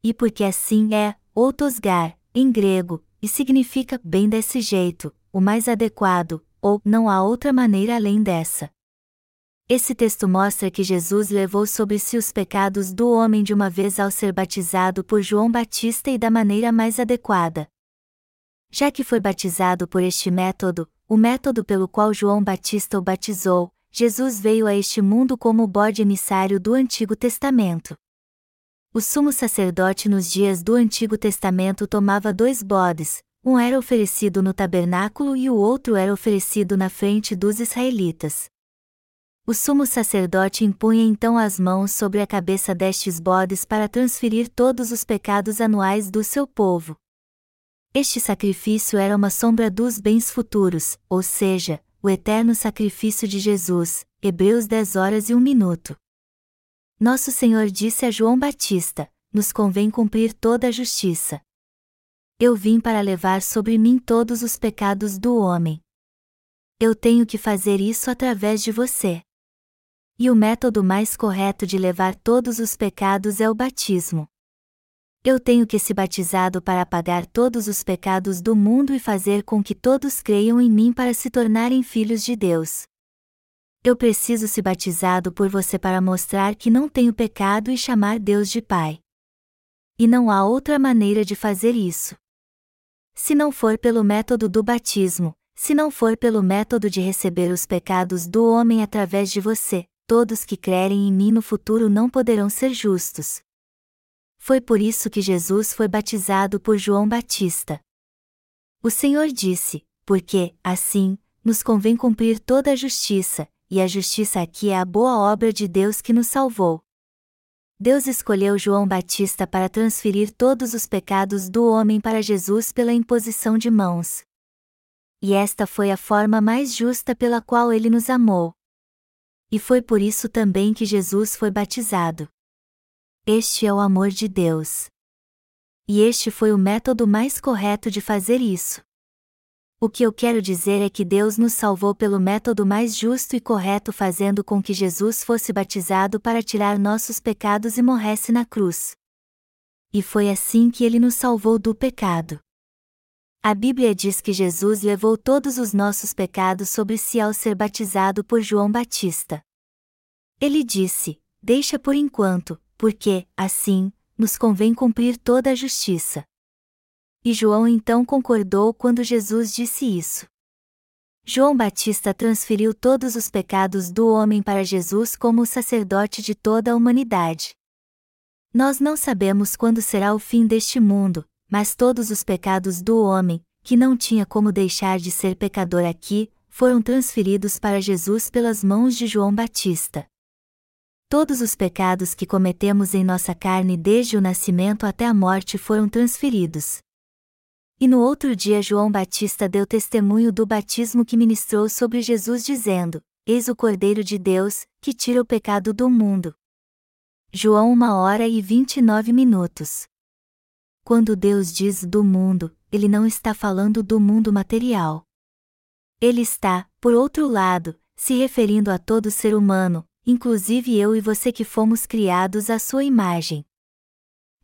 E porque assim é, outosgar, em grego, e significa bem desse jeito, o mais adequado, ou não há outra maneira além dessa. Esse texto mostra que Jesus levou sobre si os pecados do homem de uma vez ao ser batizado por João Batista e da maneira mais adequada. Já que foi batizado por este método, o método pelo qual João Batista o batizou, Jesus veio a este mundo como o bode emissário do Antigo Testamento. O sumo sacerdote nos dias do Antigo Testamento tomava dois bodes, um era oferecido no tabernáculo e o outro era oferecido na frente dos israelitas. O sumo sacerdote impunha então as mãos sobre a cabeça destes bodes para transferir todos os pecados anuais do seu povo. Este sacrifício era uma sombra dos bens futuros, ou seja, o eterno sacrifício de Jesus. Hebreus 10 horas e 1 minuto. Nosso Senhor disse a João Batista: Nos convém cumprir toda a justiça eu vim para levar sobre mim todos os pecados do homem. Eu tenho que fazer isso através de você. E o método mais correto de levar todos os pecados é o batismo. Eu tenho que ser batizado para apagar todos os pecados do mundo e fazer com que todos creiam em mim para se tornarem filhos de Deus. Eu preciso ser batizado por você para mostrar que não tenho pecado e chamar Deus de Pai. E não há outra maneira de fazer isso. Se não for pelo método do batismo, se não for pelo método de receber os pecados do homem através de você, todos que crerem em mim no futuro não poderão ser justos. Foi por isso que Jesus foi batizado por João Batista. O Senhor disse: Porque, assim, nos convém cumprir toda a justiça, e a justiça aqui é a boa obra de Deus que nos salvou. Deus escolheu João Batista para transferir todos os pecados do homem para Jesus pela imposição de mãos. E esta foi a forma mais justa pela qual ele nos amou. E foi por isso também que Jesus foi batizado. Este é o amor de Deus. E este foi o método mais correto de fazer isso. O que eu quero dizer é que Deus nos salvou pelo método mais justo e correto, fazendo com que Jesus fosse batizado para tirar nossos pecados e morresse na cruz. E foi assim que ele nos salvou do pecado. A Bíblia diz que Jesus levou todos os nossos pecados sobre si ao ser batizado por João Batista. Ele disse: Deixa por enquanto, porque, assim, nos convém cumprir toda a justiça. E João então concordou quando Jesus disse isso. João Batista transferiu todos os pecados do homem para Jesus como o sacerdote de toda a humanidade. Nós não sabemos quando será o fim deste mundo, mas todos os pecados do homem, que não tinha como deixar de ser pecador aqui, foram transferidos para Jesus pelas mãos de João Batista. Todos os pecados que cometemos em nossa carne desde o nascimento até a morte foram transferidos. E no outro dia João Batista deu testemunho do batismo que ministrou sobre Jesus, dizendo: Eis o Cordeiro de Deus, que tira o pecado do mundo. João 1 hora e 29 minutos. Quando Deus diz do mundo, ele não está falando do mundo material. Ele está, por outro lado, se referindo a todo ser humano, inclusive eu e você que fomos criados à sua imagem.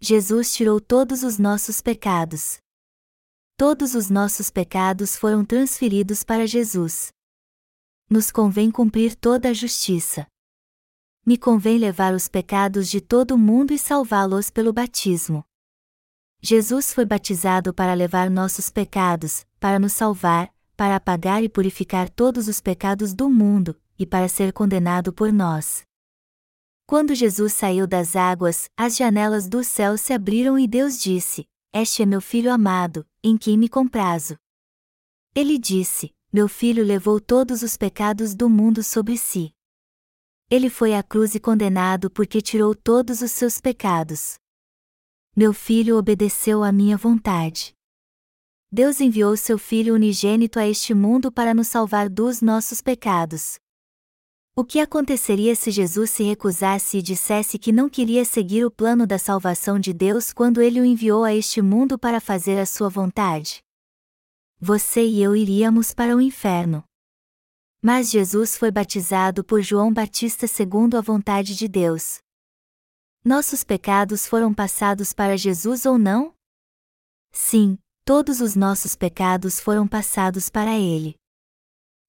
Jesus tirou todos os nossos pecados todos os nossos pecados foram transferidos para Jesus. Nos convém cumprir toda a justiça. Me convém levar os pecados de todo o mundo e salvá-los pelo batismo. Jesus foi batizado para levar nossos pecados, para nos salvar, para apagar e purificar todos os pecados do mundo, e para ser condenado por nós. Quando Jesus saiu das águas, as janelas do céu se abriram e Deus disse: Este é meu filho amado, em quem me comprazo. Ele disse: Meu filho levou todos os pecados do mundo sobre si. Ele foi à cruz e condenado porque tirou todos os seus pecados. Meu filho obedeceu à minha vontade. Deus enviou seu Filho unigênito a este mundo para nos salvar dos nossos pecados. O que aconteceria se Jesus se recusasse e dissesse que não queria seguir o plano da salvação de Deus quando ele o enviou a este mundo para fazer a sua vontade? Você e eu iríamos para o inferno. Mas Jesus foi batizado por João Batista segundo a vontade de Deus. Nossos pecados foram passados para Jesus ou não? Sim, todos os nossos pecados foram passados para ele.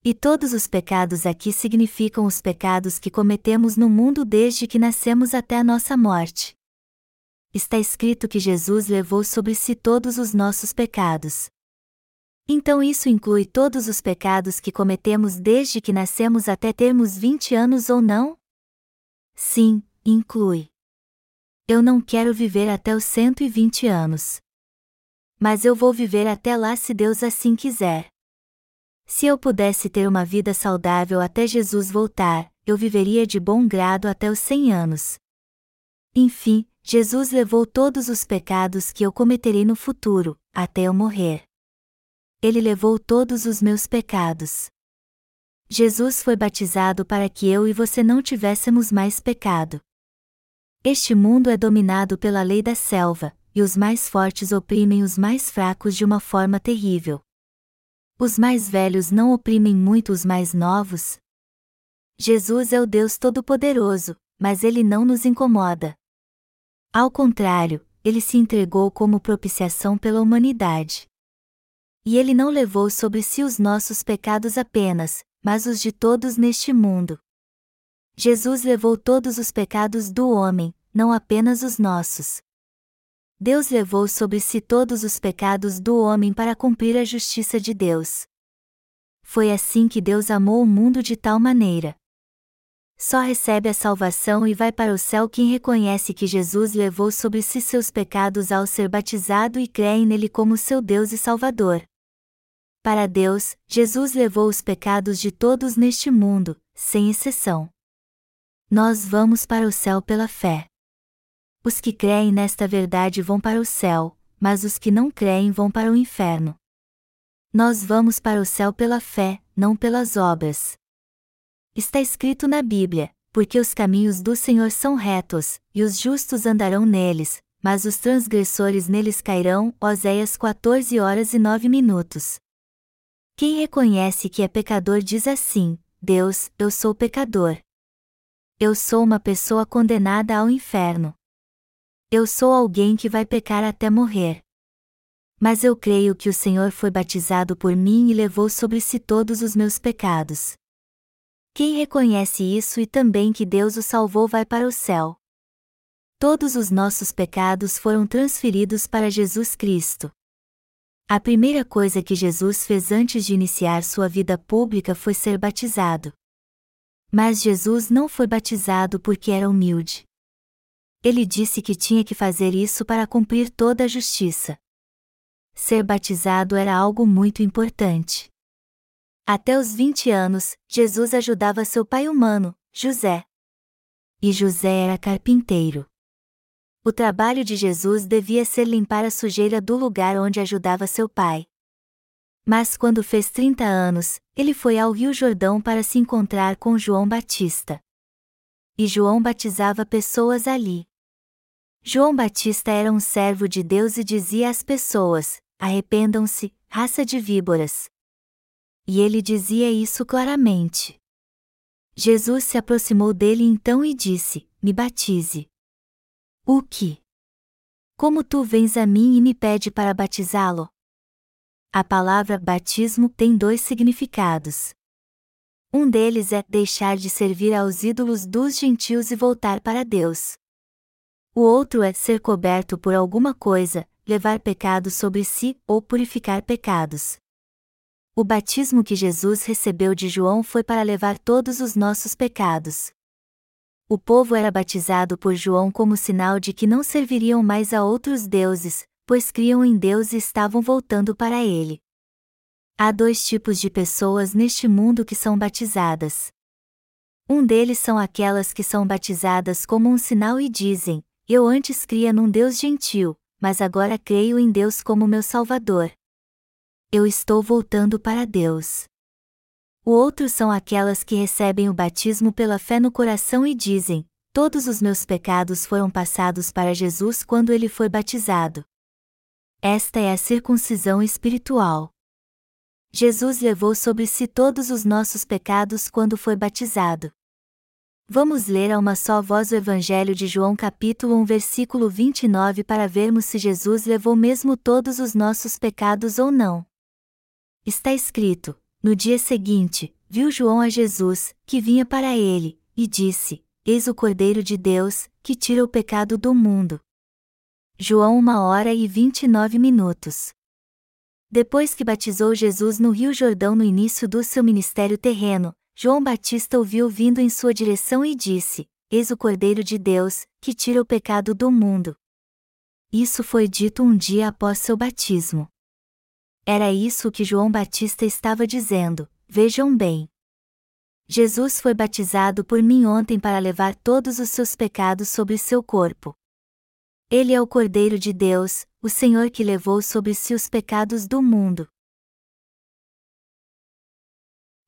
E todos os pecados aqui significam os pecados que cometemos no mundo desde que nascemos até a nossa morte. Está escrito que Jesus levou sobre si todos os nossos pecados. Então isso inclui todos os pecados que cometemos desde que nascemos até termos 20 anos ou não? Sim, inclui. Eu não quero viver até os 120 anos. Mas eu vou viver até lá se Deus assim quiser. Se eu pudesse ter uma vida saudável até Jesus voltar, eu viveria de bom grado até os 100 anos. Enfim, Jesus levou todos os pecados que eu cometerei no futuro, até eu morrer. Ele levou todos os meus pecados. Jesus foi batizado para que eu e você não tivéssemos mais pecado. Este mundo é dominado pela lei da selva, e os mais fortes oprimem os mais fracos de uma forma terrível. Os mais velhos não oprimem muito os mais novos? Jesus é o Deus Todo-Poderoso, mas ele não nos incomoda. Ao contrário, ele se entregou como propiciação pela humanidade. E ele não levou sobre si os nossos pecados apenas, mas os de todos neste mundo. Jesus levou todos os pecados do homem, não apenas os nossos. Deus levou sobre si todos os pecados do homem para cumprir a justiça de Deus. Foi assim que Deus amou o mundo de tal maneira. Só recebe a salvação e vai para o céu quem reconhece que Jesus levou sobre si seus pecados ao ser batizado e crê nele como seu Deus e Salvador. Para Deus, Jesus levou os pecados de todos neste mundo, sem exceção. Nós vamos para o céu pela fé. Os que creem nesta verdade vão para o céu, mas os que não creem vão para o inferno. Nós vamos para o céu pela fé, não pelas obras. Está escrito na Bíblia: porque os caminhos do Senhor são retos, e os justos andarão neles, mas os transgressores neles cairão. Oséias 14 horas e 9 minutos. Quem reconhece que é pecador diz assim: Deus, eu sou pecador. Eu sou uma pessoa condenada ao inferno. Eu sou alguém que vai pecar até morrer. Mas eu creio que o Senhor foi batizado por mim e levou sobre si todos os meus pecados. Quem reconhece isso e também que Deus o salvou vai para o céu. Todos os nossos pecados foram transferidos para Jesus Cristo. A primeira coisa que Jesus fez antes de iniciar sua vida pública foi ser batizado. Mas Jesus não foi batizado porque era humilde. Ele disse que tinha que fazer isso para cumprir toda a justiça. Ser batizado era algo muito importante. Até os 20 anos, Jesus ajudava seu pai humano, José. E José era carpinteiro. O trabalho de Jesus devia ser limpar a sujeira do lugar onde ajudava seu pai. Mas quando fez 30 anos, ele foi ao Rio Jordão para se encontrar com João Batista. E João batizava pessoas ali. João Batista era um servo de Deus e dizia às pessoas: arrependam-se, raça de víboras. E ele dizia isso claramente. Jesus se aproximou dele então e disse: Me batize. O que? Como tu vens a mim e me pede para batizá-lo? A palavra batismo tem dois significados. Um deles é deixar de servir aos ídolos dos gentios e voltar para Deus. O outro é ser coberto por alguma coisa, levar pecado sobre si ou purificar pecados. O batismo que Jesus recebeu de João foi para levar todos os nossos pecados. O povo era batizado por João como sinal de que não serviriam mais a outros deuses, pois criam em Deus e estavam voltando para ele. Há dois tipos de pessoas neste mundo que são batizadas. Um deles são aquelas que são batizadas como um sinal e dizem: Eu antes cria num Deus gentil, mas agora creio em Deus como meu Salvador. Eu estou voltando para Deus. O outro são aquelas que recebem o batismo pela fé no coração e dizem: Todos os meus pecados foram passados para Jesus quando ele foi batizado. Esta é a circuncisão espiritual. Jesus levou sobre si todos os nossos pecados quando foi batizado. Vamos ler a uma só voz o Evangelho de João capítulo 1 versículo 29 para vermos se Jesus levou mesmo todos os nossos pecados ou não. Está escrito: No dia seguinte, viu João a Jesus, que vinha para ele, e disse: Eis o Cordeiro de Deus, que tira o pecado do mundo. João 1 hora e 29 minutos. Depois que batizou Jesus no Rio Jordão no início do seu ministério terreno, João Batista ouviu vindo em sua direção e disse: Eis o Cordeiro de Deus, que tira o pecado do mundo. Isso foi dito um dia após seu batismo. Era isso que João Batista estava dizendo, vejam bem. Jesus foi batizado por mim ontem para levar todos os seus pecados sobre seu corpo. Ele é o Cordeiro de Deus, o Senhor que levou sobre si os pecados do mundo.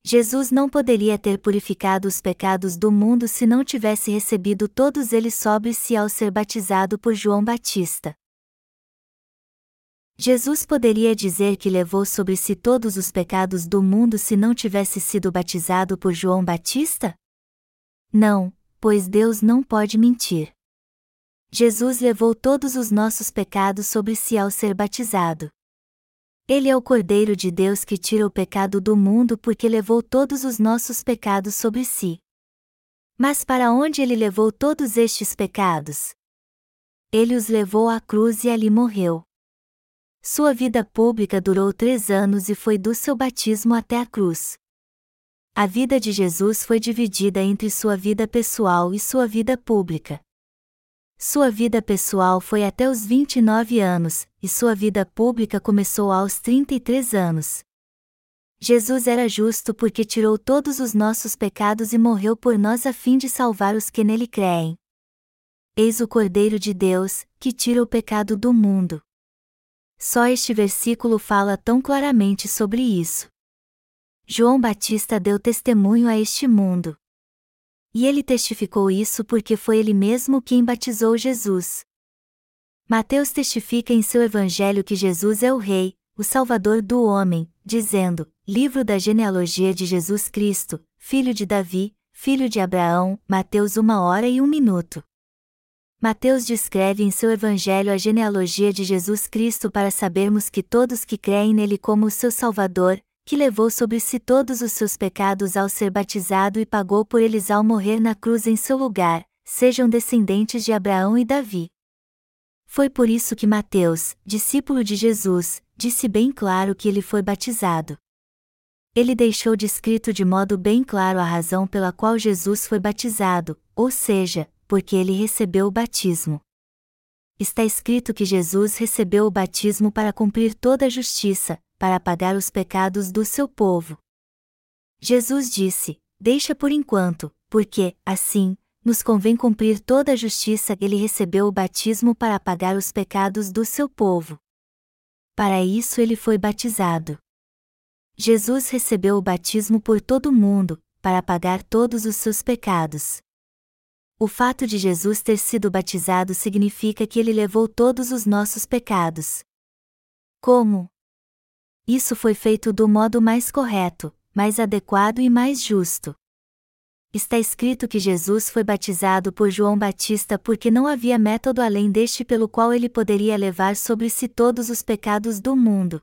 Jesus não poderia ter purificado os pecados do mundo se não tivesse recebido todos eles sobre si ao ser batizado por João Batista. Jesus poderia dizer que levou sobre si todos os pecados do mundo se não tivesse sido batizado por João Batista? Não, pois Deus não pode mentir. Jesus levou todos os nossos pecados sobre si ao ser batizado. Ele é o Cordeiro de Deus que tira o pecado do mundo porque levou todos os nossos pecados sobre si. Mas para onde ele levou todos estes pecados? Ele os levou à cruz e ali morreu. Sua vida pública durou três anos e foi do seu batismo até a cruz. A vida de Jesus foi dividida entre sua vida pessoal e sua vida pública. Sua vida pessoal foi até os 29 anos, e sua vida pública começou aos 33 anos. Jesus era justo porque tirou todos os nossos pecados e morreu por nós a fim de salvar os que nele creem. Eis o Cordeiro de Deus, que tira o pecado do mundo. Só este versículo fala tão claramente sobre isso. João Batista deu testemunho a este mundo. E ele testificou isso porque foi ele mesmo quem batizou Jesus. Mateus testifica em seu evangelho que Jesus é o Rei, o Salvador do homem, dizendo: Livro da genealogia de Jesus Cristo, filho de Davi, filho de Abraão, Mateus uma hora e um minuto. Mateus descreve em seu evangelho a genealogia de Jesus Cristo para sabermos que todos que creem nele como o seu Salvador, que levou sobre si todos os seus pecados ao ser batizado e pagou por eles ao morrer na cruz em seu lugar, sejam descendentes de Abraão e Davi. Foi por isso que Mateus, discípulo de Jesus, disse bem claro que ele foi batizado. Ele deixou descrito de modo bem claro a razão pela qual Jesus foi batizado, ou seja, porque ele recebeu o batismo. Está escrito que Jesus recebeu o batismo para cumprir toda a justiça, para apagar os pecados do seu povo. Jesus disse: Deixa por enquanto, porque, assim, nos convém cumprir toda a justiça. Ele recebeu o batismo para apagar os pecados do seu povo. Para isso ele foi batizado. Jesus recebeu o batismo por todo o mundo, para apagar todos os seus pecados. O fato de Jesus ter sido batizado significa que ele levou todos os nossos pecados. Como? Isso foi feito do modo mais correto, mais adequado e mais justo. Está escrito que Jesus foi batizado por João Batista porque não havia método além deste pelo qual ele poderia levar sobre si todos os pecados do mundo.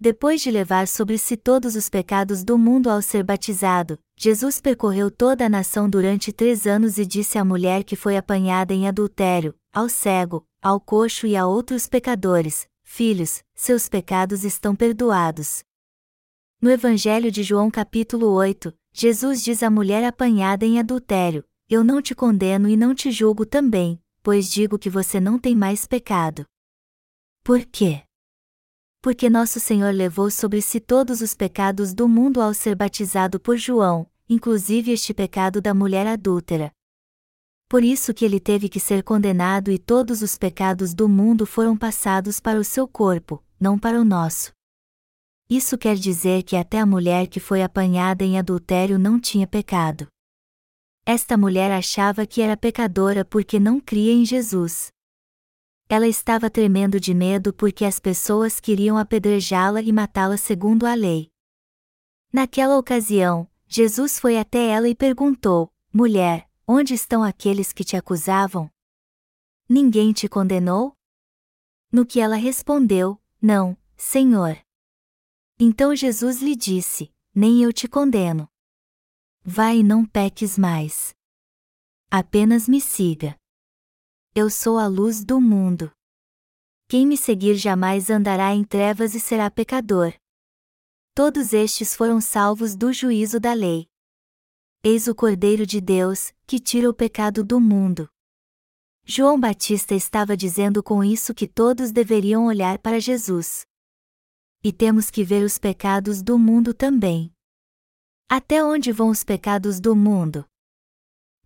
Depois de levar sobre si todos os pecados do mundo ao ser batizado, Jesus percorreu toda a nação durante três anos e disse à mulher que foi apanhada em adultério, ao cego, ao coxo e a outros pecadores: Filhos, seus pecados estão perdoados. No Evangelho de João capítulo 8, Jesus diz à mulher apanhada em adultério: Eu não te condeno e não te julgo também, pois digo que você não tem mais pecado. Por quê? Porque nosso Senhor levou sobre si todos os pecados do mundo ao ser batizado por João, inclusive este pecado da mulher adúltera. Por isso que ele teve que ser condenado e todos os pecados do mundo foram passados para o seu corpo, não para o nosso. Isso quer dizer que até a mulher que foi apanhada em adultério não tinha pecado. Esta mulher achava que era pecadora porque não cria em Jesus. Ela estava tremendo de medo porque as pessoas queriam apedrejá-la e matá-la segundo a lei. Naquela ocasião, Jesus foi até ela e perguntou: Mulher, onde estão aqueles que te acusavam? Ninguém te condenou? No que ela respondeu: Não, Senhor. Então Jesus lhe disse: Nem eu te condeno. Vai e não peques mais. Apenas me siga. Eu sou a luz do mundo. Quem me seguir jamais andará em trevas e será pecador. Todos estes foram salvos do juízo da lei. Eis o Cordeiro de Deus, que tira o pecado do mundo. João Batista estava dizendo com isso que todos deveriam olhar para Jesus e temos que ver os pecados do mundo também. Até onde vão os pecados do mundo?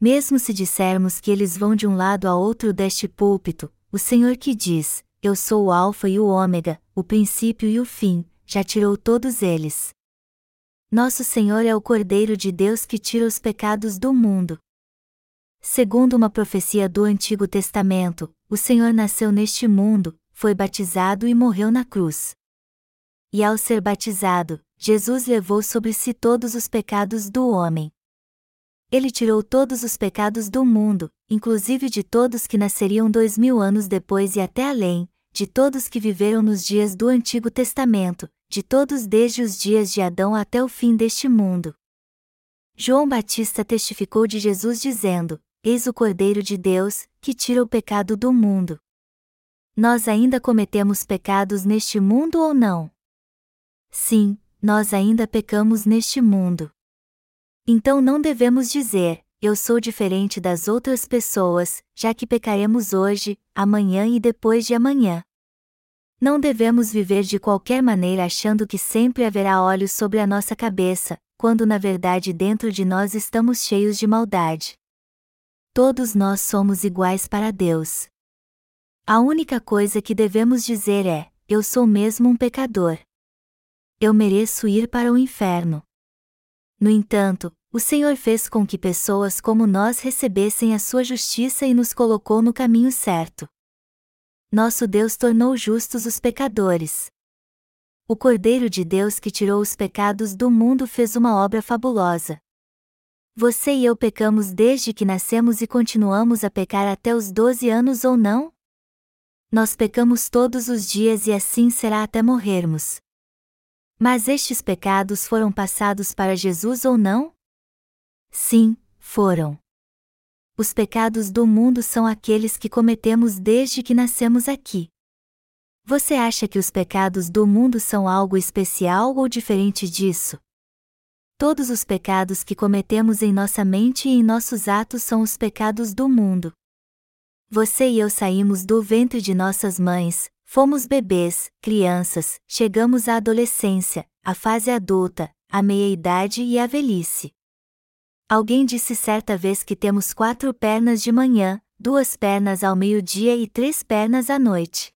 Mesmo se dissermos que eles vão de um lado a outro deste púlpito, o Senhor que diz: Eu sou o Alfa e o Ômega, o princípio e o fim, já tirou todos eles. Nosso Senhor é o Cordeiro de Deus que tira os pecados do mundo. Segundo uma profecia do Antigo Testamento, o Senhor nasceu neste mundo, foi batizado e morreu na cruz e ao ser batizado, Jesus levou sobre si todos os pecados do homem. Ele tirou todos os pecados do mundo, inclusive de todos que nasceriam dois mil anos depois e até além, de todos que viveram nos dias do Antigo Testamento, de todos desde os dias de Adão até o fim deste mundo. João Batista testificou de Jesus dizendo: Eis o Cordeiro de Deus, que tira o pecado do mundo. Nós ainda cometemos pecados neste mundo ou não? Sim, nós ainda pecamos neste mundo. Então não devemos dizer, eu sou diferente das outras pessoas, já que pecaremos hoje, amanhã e depois de amanhã. Não devemos viver de qualquer maneira achando que sempre haverá óleo sobre a nossa cabeça, quando na verdade dentro de nós estamos cheios de maldade. Todos nós somos iguais para Deus. A única coisa que devemos dizer é: Eu sou mesmo um pecador eu mereço ir para o inferno. No entanto, o Senhor fez com que pessoas como nós recebessem a sua justiça e nos colocou no caminho certo. Nosso Deus tornou justos os pecadores. O Cordeiro de Deus que tirou os pecados do mundo fez uma obra fabulosa. Você e eu pecamos desde que nascemos e continuamos a pecar até os 12 anos ou não? Nós pecamos todos os dias e assim será até morrermos. Mas estes pecados foram passados para Jesus ou não? Sim, foram. Os pecados do mundo são aqueles que cometemos desde que nascemos aqui. Você acha que os pecados do mundo são algo especial ou diferente disso? Todos os pecados que cometemos em nossa mente e em nossos atos são os pecados do mundo. Você e eu saímos do ventre de nossas mães, Fomos bebês, crianças, chegamos à adolescência, à fase adulta, à meia-idade e à velhice. Alguém disse certa vez que temos quatro pernas de manhã, duas pernas ao meio-dia e três pernas à noite.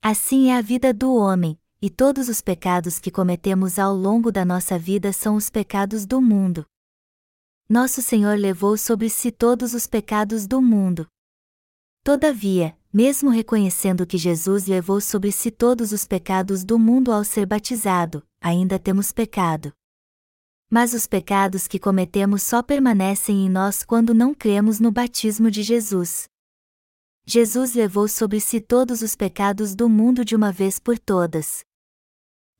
Assim é a vida do homem, e todos os pecados que cometemos ao longo da nossa vida são os pecados do mundo. Nosso Senhor levou sobre si todos os pecados do mundo. Todavia, mesmo reconhecendo que Jesus levou sobre si todos os pecados do mundo ao ser batizado, ainda temos pecado. Mas os pecados que cometemos só permanecem em nós quando não cremos no batismo de Jesus. Jesus levou sobre si todos os pecados do mundo de uma vez por todas.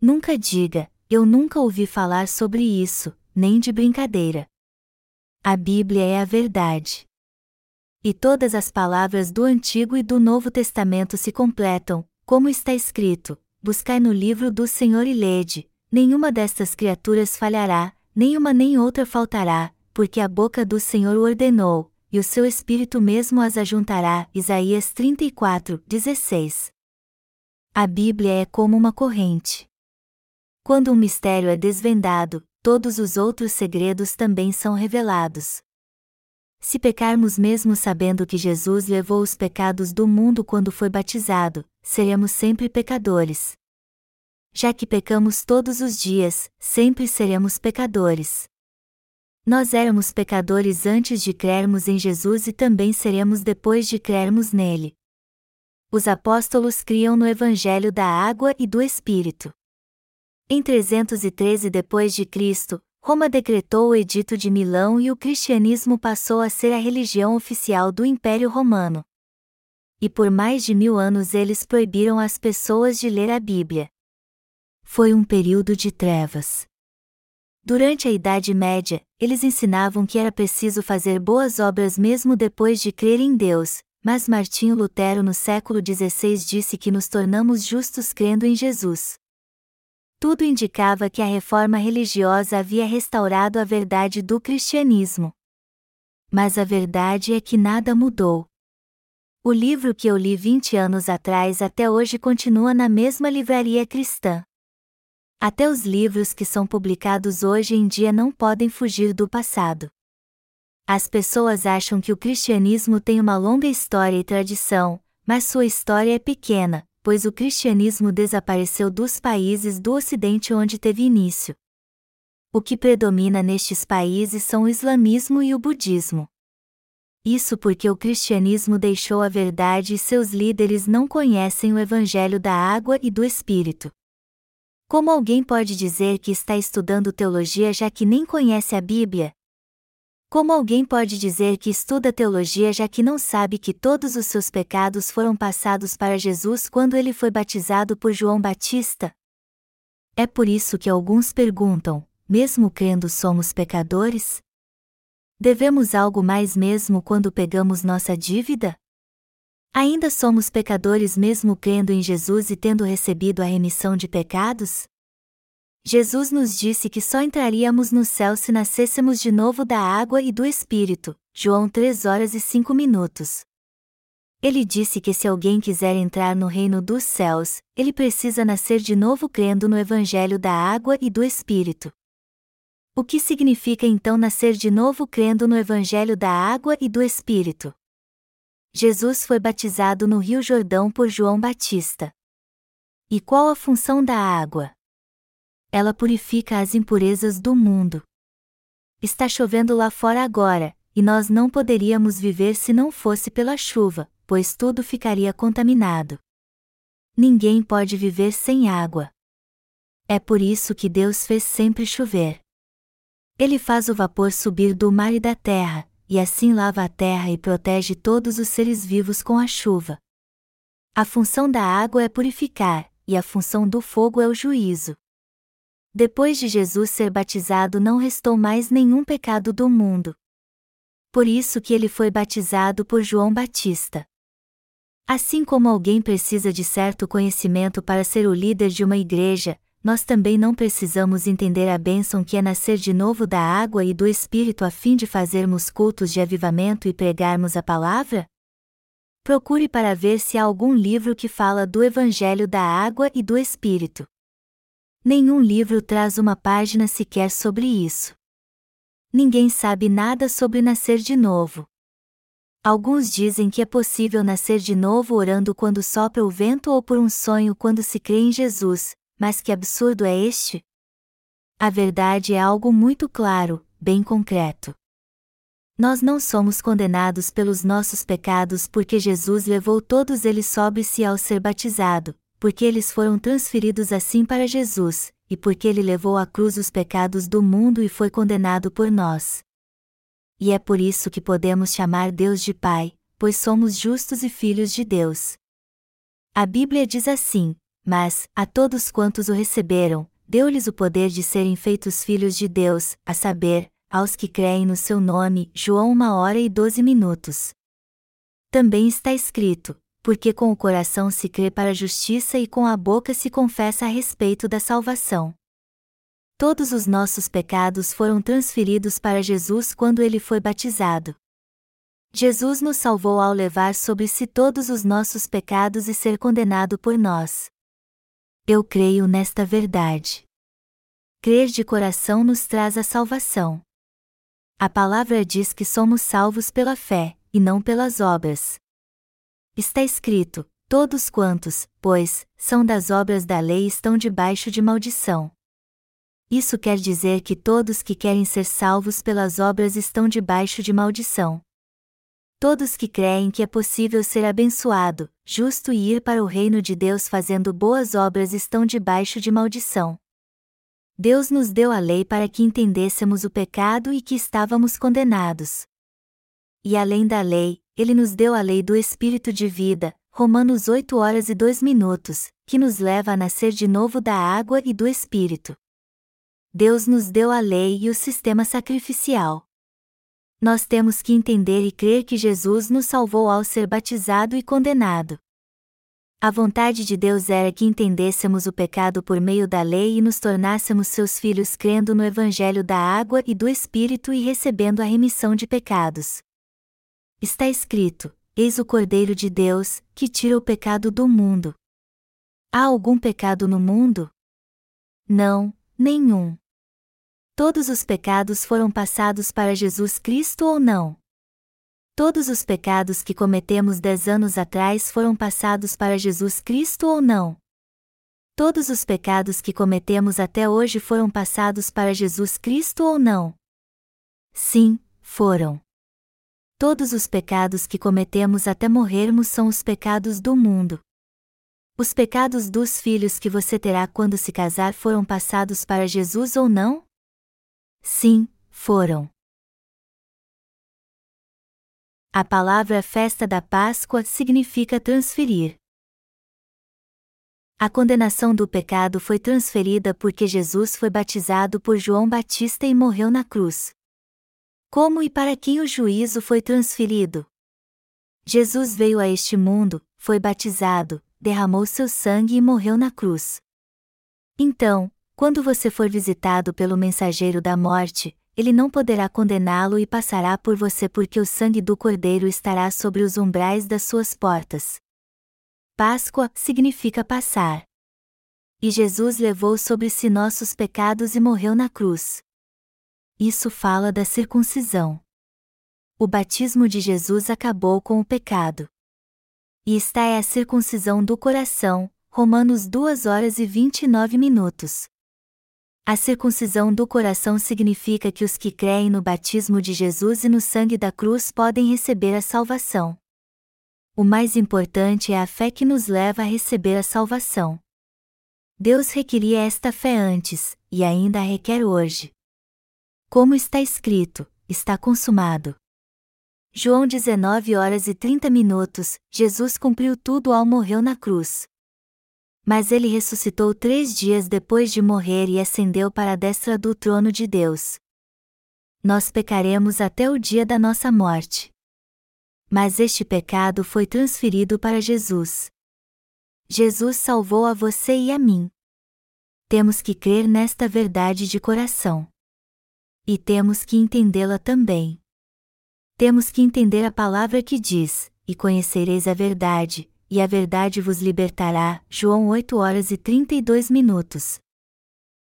Nunca diga, eu nunca ouvi falar sobre isso, nem de brincadeira. A Bíblia é a verdade e todas as palavras do Antigo e do Novo Testamento se completam, como está escrito: Buscai no livro do Senhor e lede, nenhuma destas criaturas falhará, nenhuma nem outra faltará, porque a boca do Senhor o ordenou, e o seu espírito mesmo as ajuntará. Isaías 34, 16. A Bíblia é como uma corrente. Quando um mistério é desvendado, todos os outros segredos também são revelados. Se pecarmos mesmo sabendo que Jesus levou os pecados do mundo quando foi batizado, seremos sempre pecadores. Já que pecamos todos os dias, sempre seremos pecadores. Nós éramos pecadores antes de crermos em Jesus e também seremos depois de crermos nele. Os apóstolos criam no Evangelho da Água e do Espírito. Em 313 depois de Cristo, Roma decretou o Edito de Milão e o cristianismo passou a ser a religião oficial do Império Romano. E por mais de mil anos eles proibiram as pessoas de ler a Bíblia. Foi um período de trevas. Durante a Idade Média, eles ensinavam que era preciso fazer boas obras mesmo depois de crer em Deus, mas Martinho Lutero no século XVI disse que nos tornamos justos crendo em Jesus. Tudo indicava que a reforma religiosa havia restaurado a verdade do cristianismo. Mas a verdade é que nada mudou. O livro que eu li 20 anos atrás até hoje continua na mesma livraria cristã. Até os livros que são publicados hoje em dia não podem fugir do passado. As pessoas acham que o cristianismo tem uma longa história e tradição, mas sua história é pequena, pois o cristianismo desapareceu dos países do Ocidente onde teve início. O que predomina nestes países são o islamismo e o budismo. Isso porque o cristianismo deixou a verdade e seus líderes não conhecem o evangelho da água e do espírito. Como alguém pode dizer que está estudando teologia já que nem conhece a Bíblia? Como alguém pode dizer que estuda teologia já que não sabe que todos os seus pecados foram passados para Jesus quando ele foi batizado por João Batista? É por isso que alguns perguntam: mesmo crendo somos pecadores? Devemos algo mais mesmo quando pegamos nossa dívida? Ainda somos pecadores mesmo crendo em Jesus e tendo recebido a remissão de pecados? Jesus nos disse que só entraríamos no céu se nascêssemos de novo da água e do Espírito. João 3 horas e 5 minutos. Ele disse que se alguém quiser entrar no reino dos céus, ele precisa nascer de novo crendo no Evangelho da água e do Espírito. O que significa então nascer de novo crendo no Evangelho da água e do Espírito? Jesus foi batizado no Rio Jordão por João Batista. E qual a função da água? Ela purifica as impurezas do mundo. Está chovendo lá fora agora, e nós não poderíamos viver se não fosse pela chuva, pois tudo ficaria contaminado. Ninguém pode viver sem água. É por isso que Deus fez sempre chover. Ele faz o vapor subir do mar e da terra, e assim lava a terra e protege todos os seres vivos com a chuva. A função da água é purificar, e a função do fogo é o juízo. Depois de Jesus ser batizado, não restou mais nenhum pecado do mundo. Por isso que ele foi batizado por João Batista. Assim como alguém precisa de certo conhecimento para ser o líder de uma igreja, nós também não precisamos entender a bênção que é nascer de novo da água e do Espírito a fim de fazermos cultos de avivamento e pregarmos a palavra? Procure para ver se há algum livro que fala do Evangelho da água e do Espírito. Nenhum livro traz uma página sequer sobre isso. Ninguém sabe nada sobre nascer de novo. Alguns dizem que é possível nascer de novo orando quando sopra o vento ou por um sonho quando se crê em Jesus, mas que absurdo é este? A verdade é algo muito claro, bem concreto. Nós não somos condenados pelos nossos pecados porque Jesus levou todos eles sobre si ao ser batizado, porque eles foram transferidos assim para Jesus, e porque ele levou à cruz os pecados do mundo e foi condenado por nós. E é por isso que podemos chamar Deus de Pai, pois somos justos e filhos de Deus. A Bíblia diz assim: mas, a todos quantos o receberam, deu-lhes o poder de serem feitos filhos de Deus, a saber, aos que creem no seu nome. João 1 hora e 12 minutos. Também está escrito: porque com o coração se crê para a justiça e com a boca se confessa a respeito da salvação. Todos os nossos pecados foram transferidos para Jesus quando ele foi batizado. Jesus nos salvou ao levar sobre si todos os nossos pecados e ser condenado por nós. Eu creio nesta verdade. Crer de coração nos traz a salvação. A palavra diz que somos salvos pela fé, e não pelas obras. Está escrito: Todos quantos, pois, são das obras da lei estão debaixo de maldição. Isso quer dizer que todos que querem ser salvos pelas obras estão debaixo de maldição. Todos que creem que é possível ser abençoado, justo e ir para o reino de Deus fazendo boas obras estão debaixo de maldição. Deus nos deu a lei para que entendêssemos o pecado e que estávamos condenados. E além da lei, Ele nos deu a lei do Espírito de vida, Romanos 8 horas e 2 minutos, que nos leva a nascer de novo da água e do Espírito. Deus nos deu a lei e o sistema sacrificial. Nós temos que entender e crer que Jesus nos salvou ao ser batizado e condenado. A vontade de Deus era que entendêssemos o pecado por meio da lei e nos tornássemos seus filhos crendo no Evangelho da água e do Espírito e recebendo a remissão de pecados. Está escrito: Eis o Cordeiro de Deus, que tira o pecado do mundo. Há algum pecado no mundo? Não, nenhum. Todos os pecados foram passados para Jesus Cristo ou não? Todos os pecados que cometemos dez anos atrás foram passados para Jesus Cristo ou não? Todos os pecados que cometemos até hoje foram passados para Jesus Cristo ou não? Sim, foram. Todos os pecados que cometemos até morrermos são os pecados do mundo. Os pecados dos filhos que você terá quando se casar foram passados para Jesus ou não? Sim, foram. A palavra festa da Páscoa significa transferir. A condenação do pecado foi transferida porque Jesus foi batizado por João Batista e morreu na cruz. Como e para quem o juízo foi transferido? Jesus veio a este mundo, foi batizado, derramou seu sangue e morreu na cruz. Então, quando você for visitado pelo mensageiro da morte, ele não poderá condená-lo e passará por você porque o sangue do Cordeiro estará sobre os umbrais das suas portas. Páscoa significa passar. E Jesus levou sobre si nossos pecados e morreu na cruz. Isso fala da circuncisão. O batismo de Jesus acabou com o pecado. E está é a circuncisão do coração, Romanos 2 horas e 29 minutos. A circuncisão do coração significa que os que creem no batismo de Jesus e no sangue da cruz podem receber a salvação. O mais importante é a fé que nos leva a receber a salvação. Deus requeria esta fé antes, e ainda a requer hoje. Como está escrito, está consumado. João 19 horas e 30 minutos, Jesus cumpriu tudo ao morrer na cruz. Mas ele ressuscitou três dias depois de morrer e ascendeu para a destra do trono de Deus. Nós pecaremos até o dia da nossa morte. Mas este pecado foi transferido para Jesus. Jesus salvou a você e a mim. Temos que crer nesta verdade de coração. E temos que entendê-la também. Temos que entender a palavra que diz: E conhecereis a verdade, e a verdade vos libertará. João 8 horas e 32 minutos.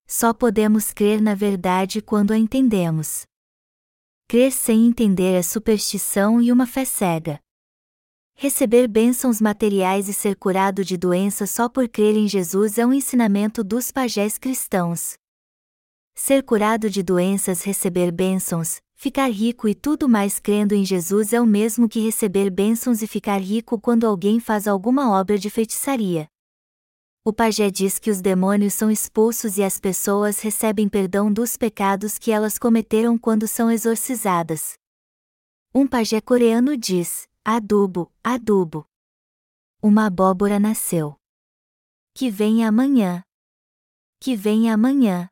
Só podemos crer na verdade quando a entendemos. Crer sem entender é superstição e uma fé cega. Receber bênçãos materiais e ser curado de doença só por crer em Jesus é um ensinamento dos pajés cristãos. Ser curado de doenças, receber bênçãos, ficar rico e tudo mais crendo em Jesus é o mesmo que receber bênçãos e ficar rico quando alguém faz alguma obra de feitiçaria. O pajé diz que os demônios são expulsos e as pessoas recebem perdão dos pecados que elas cometeram quando são exorcizadas. Um pajé coreano diz: adubo, adubo. Uma abóbora nasceu. Que venha amanhã. Que venha amanhã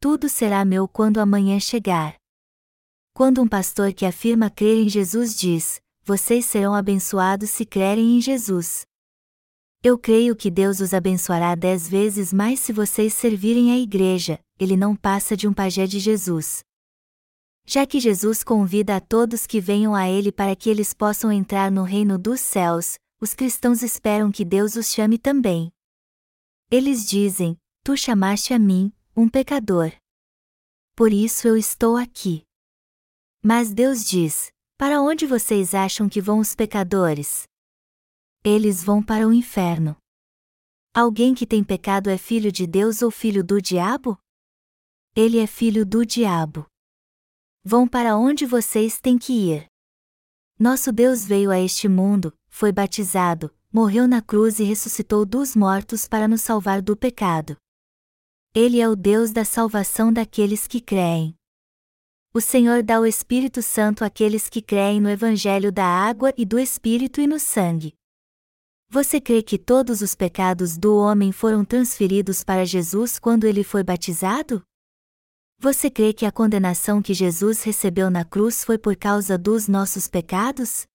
tudo será meu quando amanhã chegar. Quando um pastor que afirma crer em Jesus diz: Vocês serão abençoados se crerem em Jesus. Eu creio que Deus os abençoará dez vezes mais se vocês servirem a igreja, ele não passa de um pajé de Jesus. Já que Jesus convida a todos que venham a ele para que eles possam entrar no reino dos céus, os cristãos esperam que Deus os chame também. Eles dizem: Tu chamaste a mim, um pecador. Por isso eu estou aqui. Mas Deus diz: Para onde vocês acham que vão os pecadores? Eles vão para o inferno. Alguém que tem pecado é filho de Deus ou filho do diabo? Ele é filho do diabo. Vão para onde vocês têm que ir. Nosso Deus veio a este mundo, foi batizado, morreu na cruz e ressuscitou dos mortos para nos salvar do pecado. Ele é o Deus da salvação daqueles que creem. O Senhor dá o Espírito Santo àqueles que creem no Evangelho da água e do Espírito e no sangue. Você crê que todos os pecados do homem foram transferidos para Jesus quando ele foi batizado? Você crê que a condenação que Jesus recebeu na cruz foi por causa dos nossos pecados?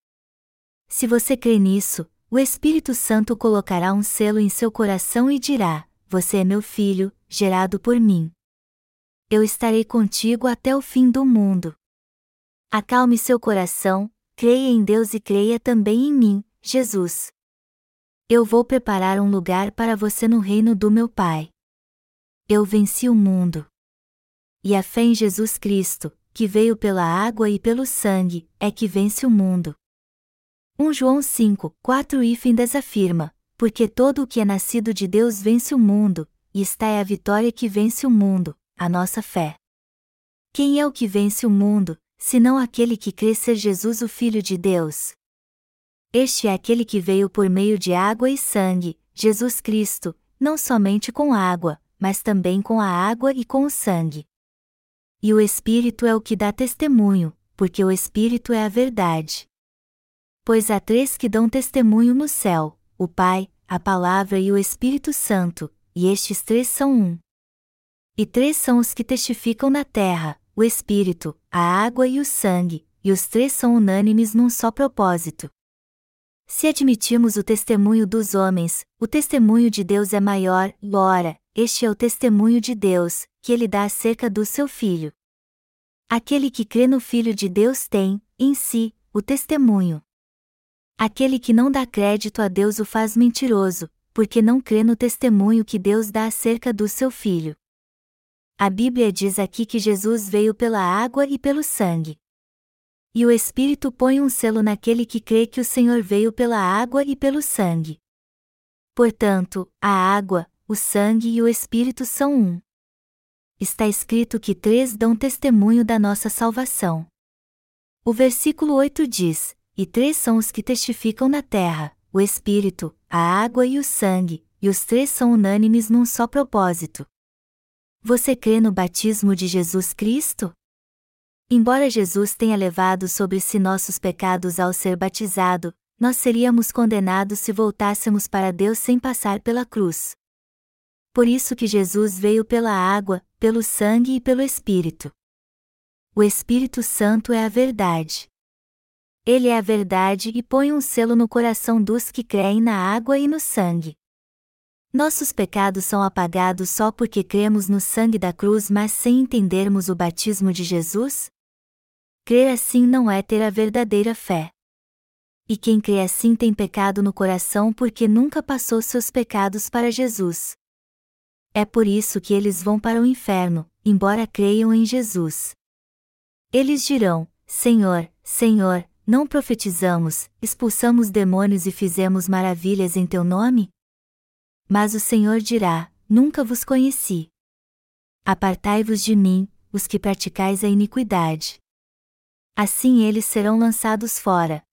Se você crê nisso, o Espírito Santo colocará um selo em seu coração e dirá: Você é meu filho, gerado por mim. Eu estarei contigo até o fim do mundo. Acalme seu coração, creia em Deus e creia também em mim, Jesus. Eu vou preparar um lugar para você no reino do meu Pai. Eu venci o mundo. E a fé em Jesus Cristo, que veio pela água e pelo sangue, é que vence o mundo. 1 João 5, 4 e Findas afirma: Porque todo o que é nascido de Deus vence o mundo, e está é a vitória que vence o mundo, a nossa fé. Quem é o que vence o mundo, senão aquele que crê ser Jesus o Filho de Deus? Este é aquele que veio por meio de água e sangue, Jesus Cristo, não somente com água, mas também com a água e com o sangue. E o Espírito é o que dá testemunho, porque o Espírito é a verdade. Pois há três que dão testemunho no céu: o Pai, a Palavra e o Espírito Santo, e estes três são um. E três são os que testificam na terra: o Espírito, a água e o sangue, e os três são unânimes num só propósito. Se admitirmos o testemunho dos homens, o testemunho de Deus é maior, ora, este é o testemunho de Deus, que ele dá acerca do seu Filho. Aquele que crê no Filho de Deus tem, em si, o testemunho. Aquele que não dá crédito a Deus o faz mentiroso, porque não crê no testemunho que Deus dá acerca do seu filho. A Bíblia diz aqui que Jesus veio pela água e pelo sangue. E o Espírito põe um selo naquele que crê que o Senhor veio pela água e pelo sangue. Portanto, a água, o sangue e o Espírito são um. Está escrito que três dão testemunho da nossa salvação. O versículo 8 diz: e três são os que testificam na terra: o Espírito, a água e o sangue, e os três são unânimes num só propósito. Você crê no batismo de Jesus Cristo? Embora Jesus tenha levado sobre si nossos pecados ao ser batizado, nós seríamos condenados se voltássemos para Deus sem passar pela cruz. Por isso que Jesus veio pela água, pelo sangue e pelo Espírito. O Espírito Santo é a verdade. Ele é a verdade e põe um selo no coração dos que creem na água e no sangue. Nossos pecados são apagados só porque cremos no sangue da cruz, mas sem entendermos o batismo de Jesus? Crer assim não é ter a verdadeira fé. E quem crê assim tem pecado no coração porque nunca passou seus pecados para Jesus. É por isso que eles vão para o inferno, embora creiam em Jesus. Eles dirão: Senhor, Senhor, não profetizamos, expulsamos demônios e fizemos maravilhas em teu nome? Mas o Senhor dirá: Nunca vos conheci. Apartai-vos de mim, os que praticais a iniquidade. Assim eles serão lançados fora.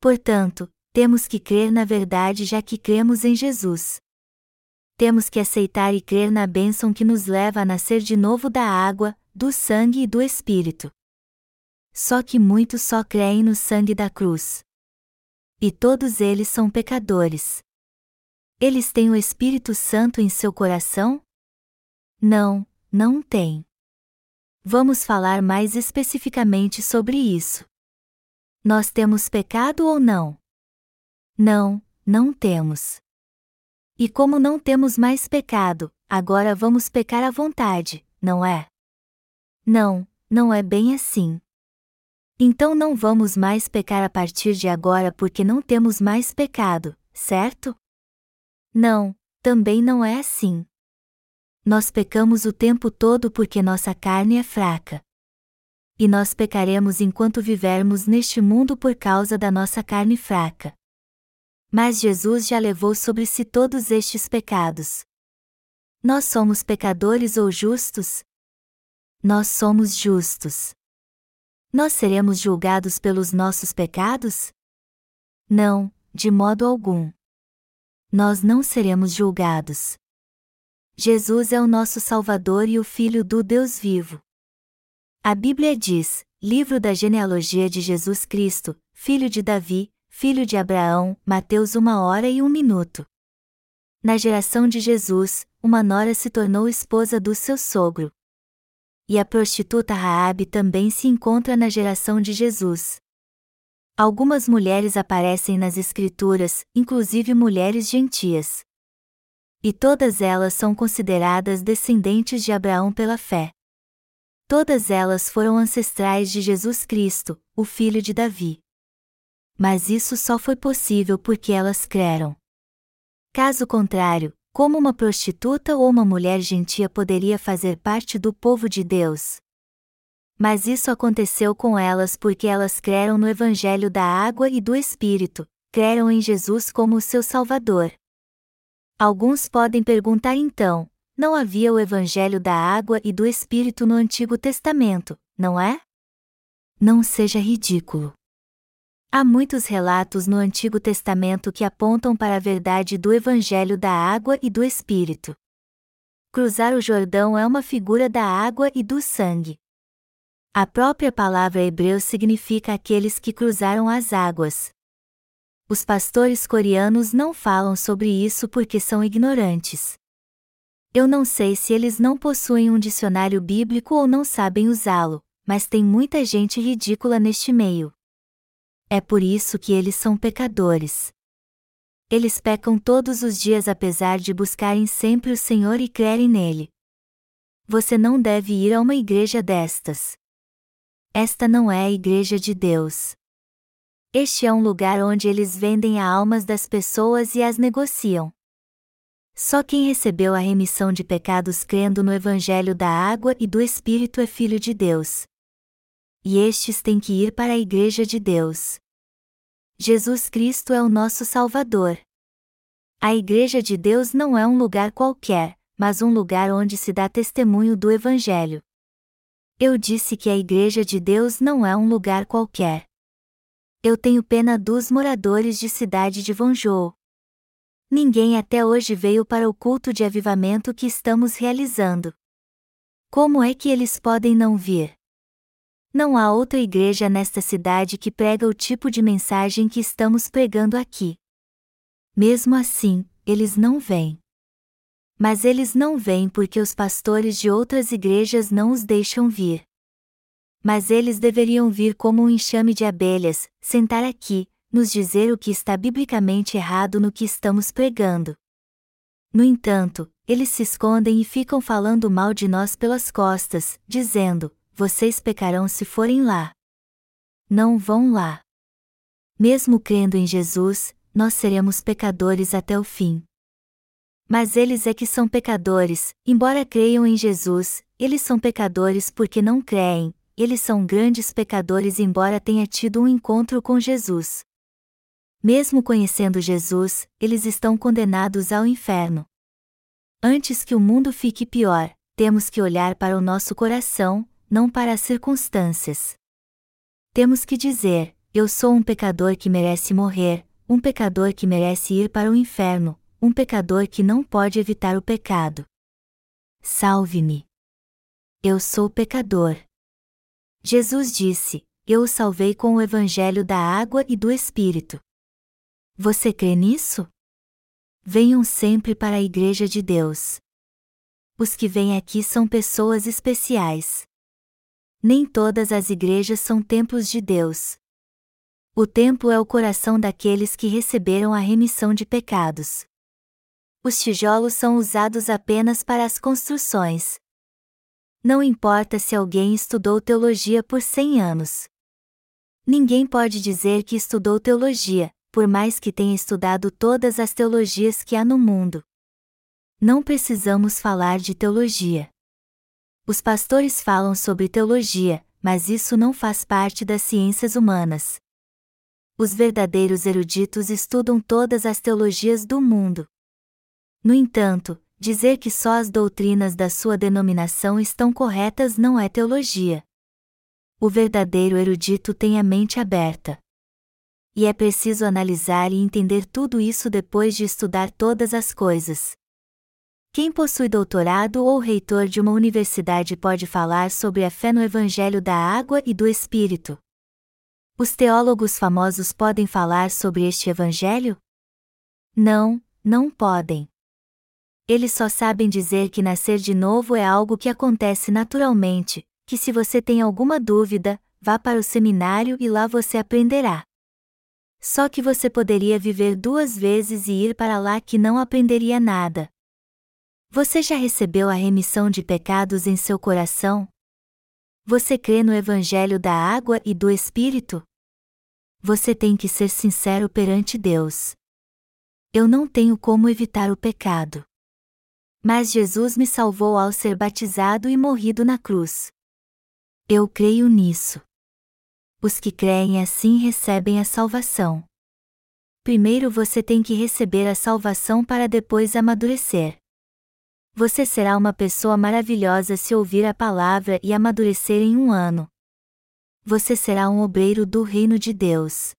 Portanto, temos que crer na verdade já que cremos em Jesus. Temos que aceitar e crer na bênção que nos leva a nascer de novo da água, do sangue e do Espírito. Só que muitos só creem no sangue da cruz. E todos eles são pecadores. Eles têm o Espírito Santo em seu coração? Não, não têm. Vamos falar mais especificamente sobre isso. Nós temos pecado ou não? Não, não temos. E como não temos mais pecado, agora vamos pecar à vontade, não é? Não, não é bem assim. Então não vamos mais pecar a partir de agora porque não temos mais pecado, certo? Não, também não é assim. Nós pecamos o tempo todo porque nossa carne é fraca. E nós pecaremos enquanto vivermos neste mundo por causa da nossa carne fraca. Mas Jesus já levou sobre si todos estes pecados. Nós somos pecadores ou justos? Nós somos justos. Nós seremos julgados pelos nossos pecados? Não, de modo algum. Nós não seremos julgados. Jesus é o nosso Salvador e o Filho do Deus vivo. A Bíblia diz, livro da genealogia de Jesus Cristo, filho de Davi, filho de Abraão, Mateus uma hora e um minuto. Na geração de Jesus, uma nora se tornou esposa do seu sogro. E a prostituta Raabe também se encontra na geração de Jesus. Algumas mulheres aparecem nas escrituras, inclusive mulheres gentias. E todas elas são consideradas descendentes de Abraão pela fé. Todas elas foram ancestrais de Jesus Cristo, o filho de Davi mas isso só foi possível porque elas creram. Caso contrário, como uma prostituta ou uma mulher gentia poderia fazer parte do povo de Deus? Mas isso aconteceu com elas porque elas creram no Evangelho da água e do Espírito, creram em Jesus como o seu Salvador. Alguns podem perguntar então: não havia o Evangelho da água e do Espírito no Antigo Testamento, não é? Não seja ridículo. Há muitos relatos no Antigo Testamento que apontam para a verdade do Evangelho da água e do Espírito. Cruzar o Jordão é uma figura da água e do sangue. A própria palavra hebreu significa aqueles que cruzaram as águas. Os pastores coreanos não falam sobre isso porque são ignorantes. Eu não sei se eles não possuem um dicionário bíblico ou não sabem usá-lo, mas tem muita gente ridícula neste meio. É por isso que eles são pecadores. Eles pecam todos os dias apesar de buscarem sempre o Senhor e crerem nele. Você não deve ir a uma igreja destas. Esta não é a igreja de Deus. Este é um lugar onde eles vendem as almas das pessoas e as negociam. Só quem recebeu a remissão de pecados crendo no Evangelho da água e do Espírito é filho de Deus e estes têm que ir para a Igreja de Deus. Jesus Cristo é o nosso Salvador. A Igreja de Deus não é um lugar qualquer, mas um lugar onde se dá testemunho do Evangelho. Eu disse que a Igreja de Deus não é um lugar qualquer. Eu tenho pena dos moradores de cidade de Vonjou. Ninguém até hoje veio para o culto de avivamento que estamos realizando. Como é que eles podem não vir? Não há outra igreja nesta cidade que prega o tipo de mensagem que estamos pregando aqui. Mesmo assim, eles não vêm. Mas eles não vêm porque os pastores de outras igrejas não os deixam vir. Mas eles deveriam vir como um enxame de abelhas, sentar aqui, nos dizer o que está biblicamente errado no que estamos pregando. No entanto, eles se escondem e ficam falando mal de nós pelas costas, dizendo: vocês pecarão se forem lá. Não vão lá. Mesmo crendo em Jesus, nós seremos pecadores até o fim. Mas eles é que são pecadores, embora creiam em Jesus, eles são pecadores porque não creem, eles são grandes pecadores embora tenha tido um encontro com Jesus. Mesmo conhecendo Jesus, eles estão condenados ao inferno. Antes que o mundo fique pior, temos que olhar para o nosso coração, não para as circunstâncias. Temos que dizer: Eu sou um pecador que merece morrer, um pecador que merece ir para o inferno, um pecador que não pode evitar o pecado. Salve-me! Eu sou pecador. Jesus disse: Eu o salvei com o evangelho da água e do Espírito. Você crê nisso? Venham sempre para a Igreja de Deus. Os que vêm aqui são pessoas especiais. Nem todas as igrejas são templos de Deus. O templo é o coração daqueles que receberam a remissão de pecados. Os tijolos são usados apenas para as construções. Não importa se alguém estudou teologia por 100 anos. Ninguém pode dizer que estudou teologia, por mais que tenha estudado todas as teologias que há no mundo. Não precisamos falar de teologia. Os pastores falam sobre teologia, mas isso não faz parte das ciências humanas. Os verdadeiros eruditos estudam todas as teologias do mundo. No entanto, dizer que só as doutrinas da sua denominação estão corretas não é teologia. O verdadeiro erudito tem a mente aberta. E é preciso analisar e entender tudo isso depois de estudar todas as coisas. Quem possui doutorado ou reitor de uma universidade pode falar sobre a fé no Evangelho da Água e do Espírito. Os teólogos famosos podem falar sobre este Evangelho? Não, não podem. Eles só sabem dizer que nascer de novo é algo que acontece naturalmente, que se você tem alguma dúvida, vá para o seminário e lá você aprenderá. Só que você poderia viver duas vezes e ir para lá que não aprenderia nada. Você já recebeu a remissão de pecados em seu coração? Você crê no Evangelho da água e do Espírito? Você tem que ser sincero perante Deus. Eu não tenho como evitar o pecado. Mas Jesus me salvou ao ser batizado e morrido na cruz. Eu creio nisso. Os que creem assim recebem a salvação. Primeiro você tem que receber a salvação para depois amadurecer. Você será uma pessoa maravilhosa se ouvir a palavra e amadurecer em um ano. Você será um obreiro do reino de Deus.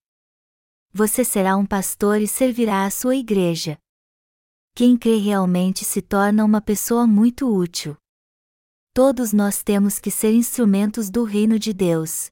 Você será um pastor e servirá a sua igreja. Quem crê realmente se torna uma pessoa muito útil. Todos nós temos que ser instrumentos do reino de Deus.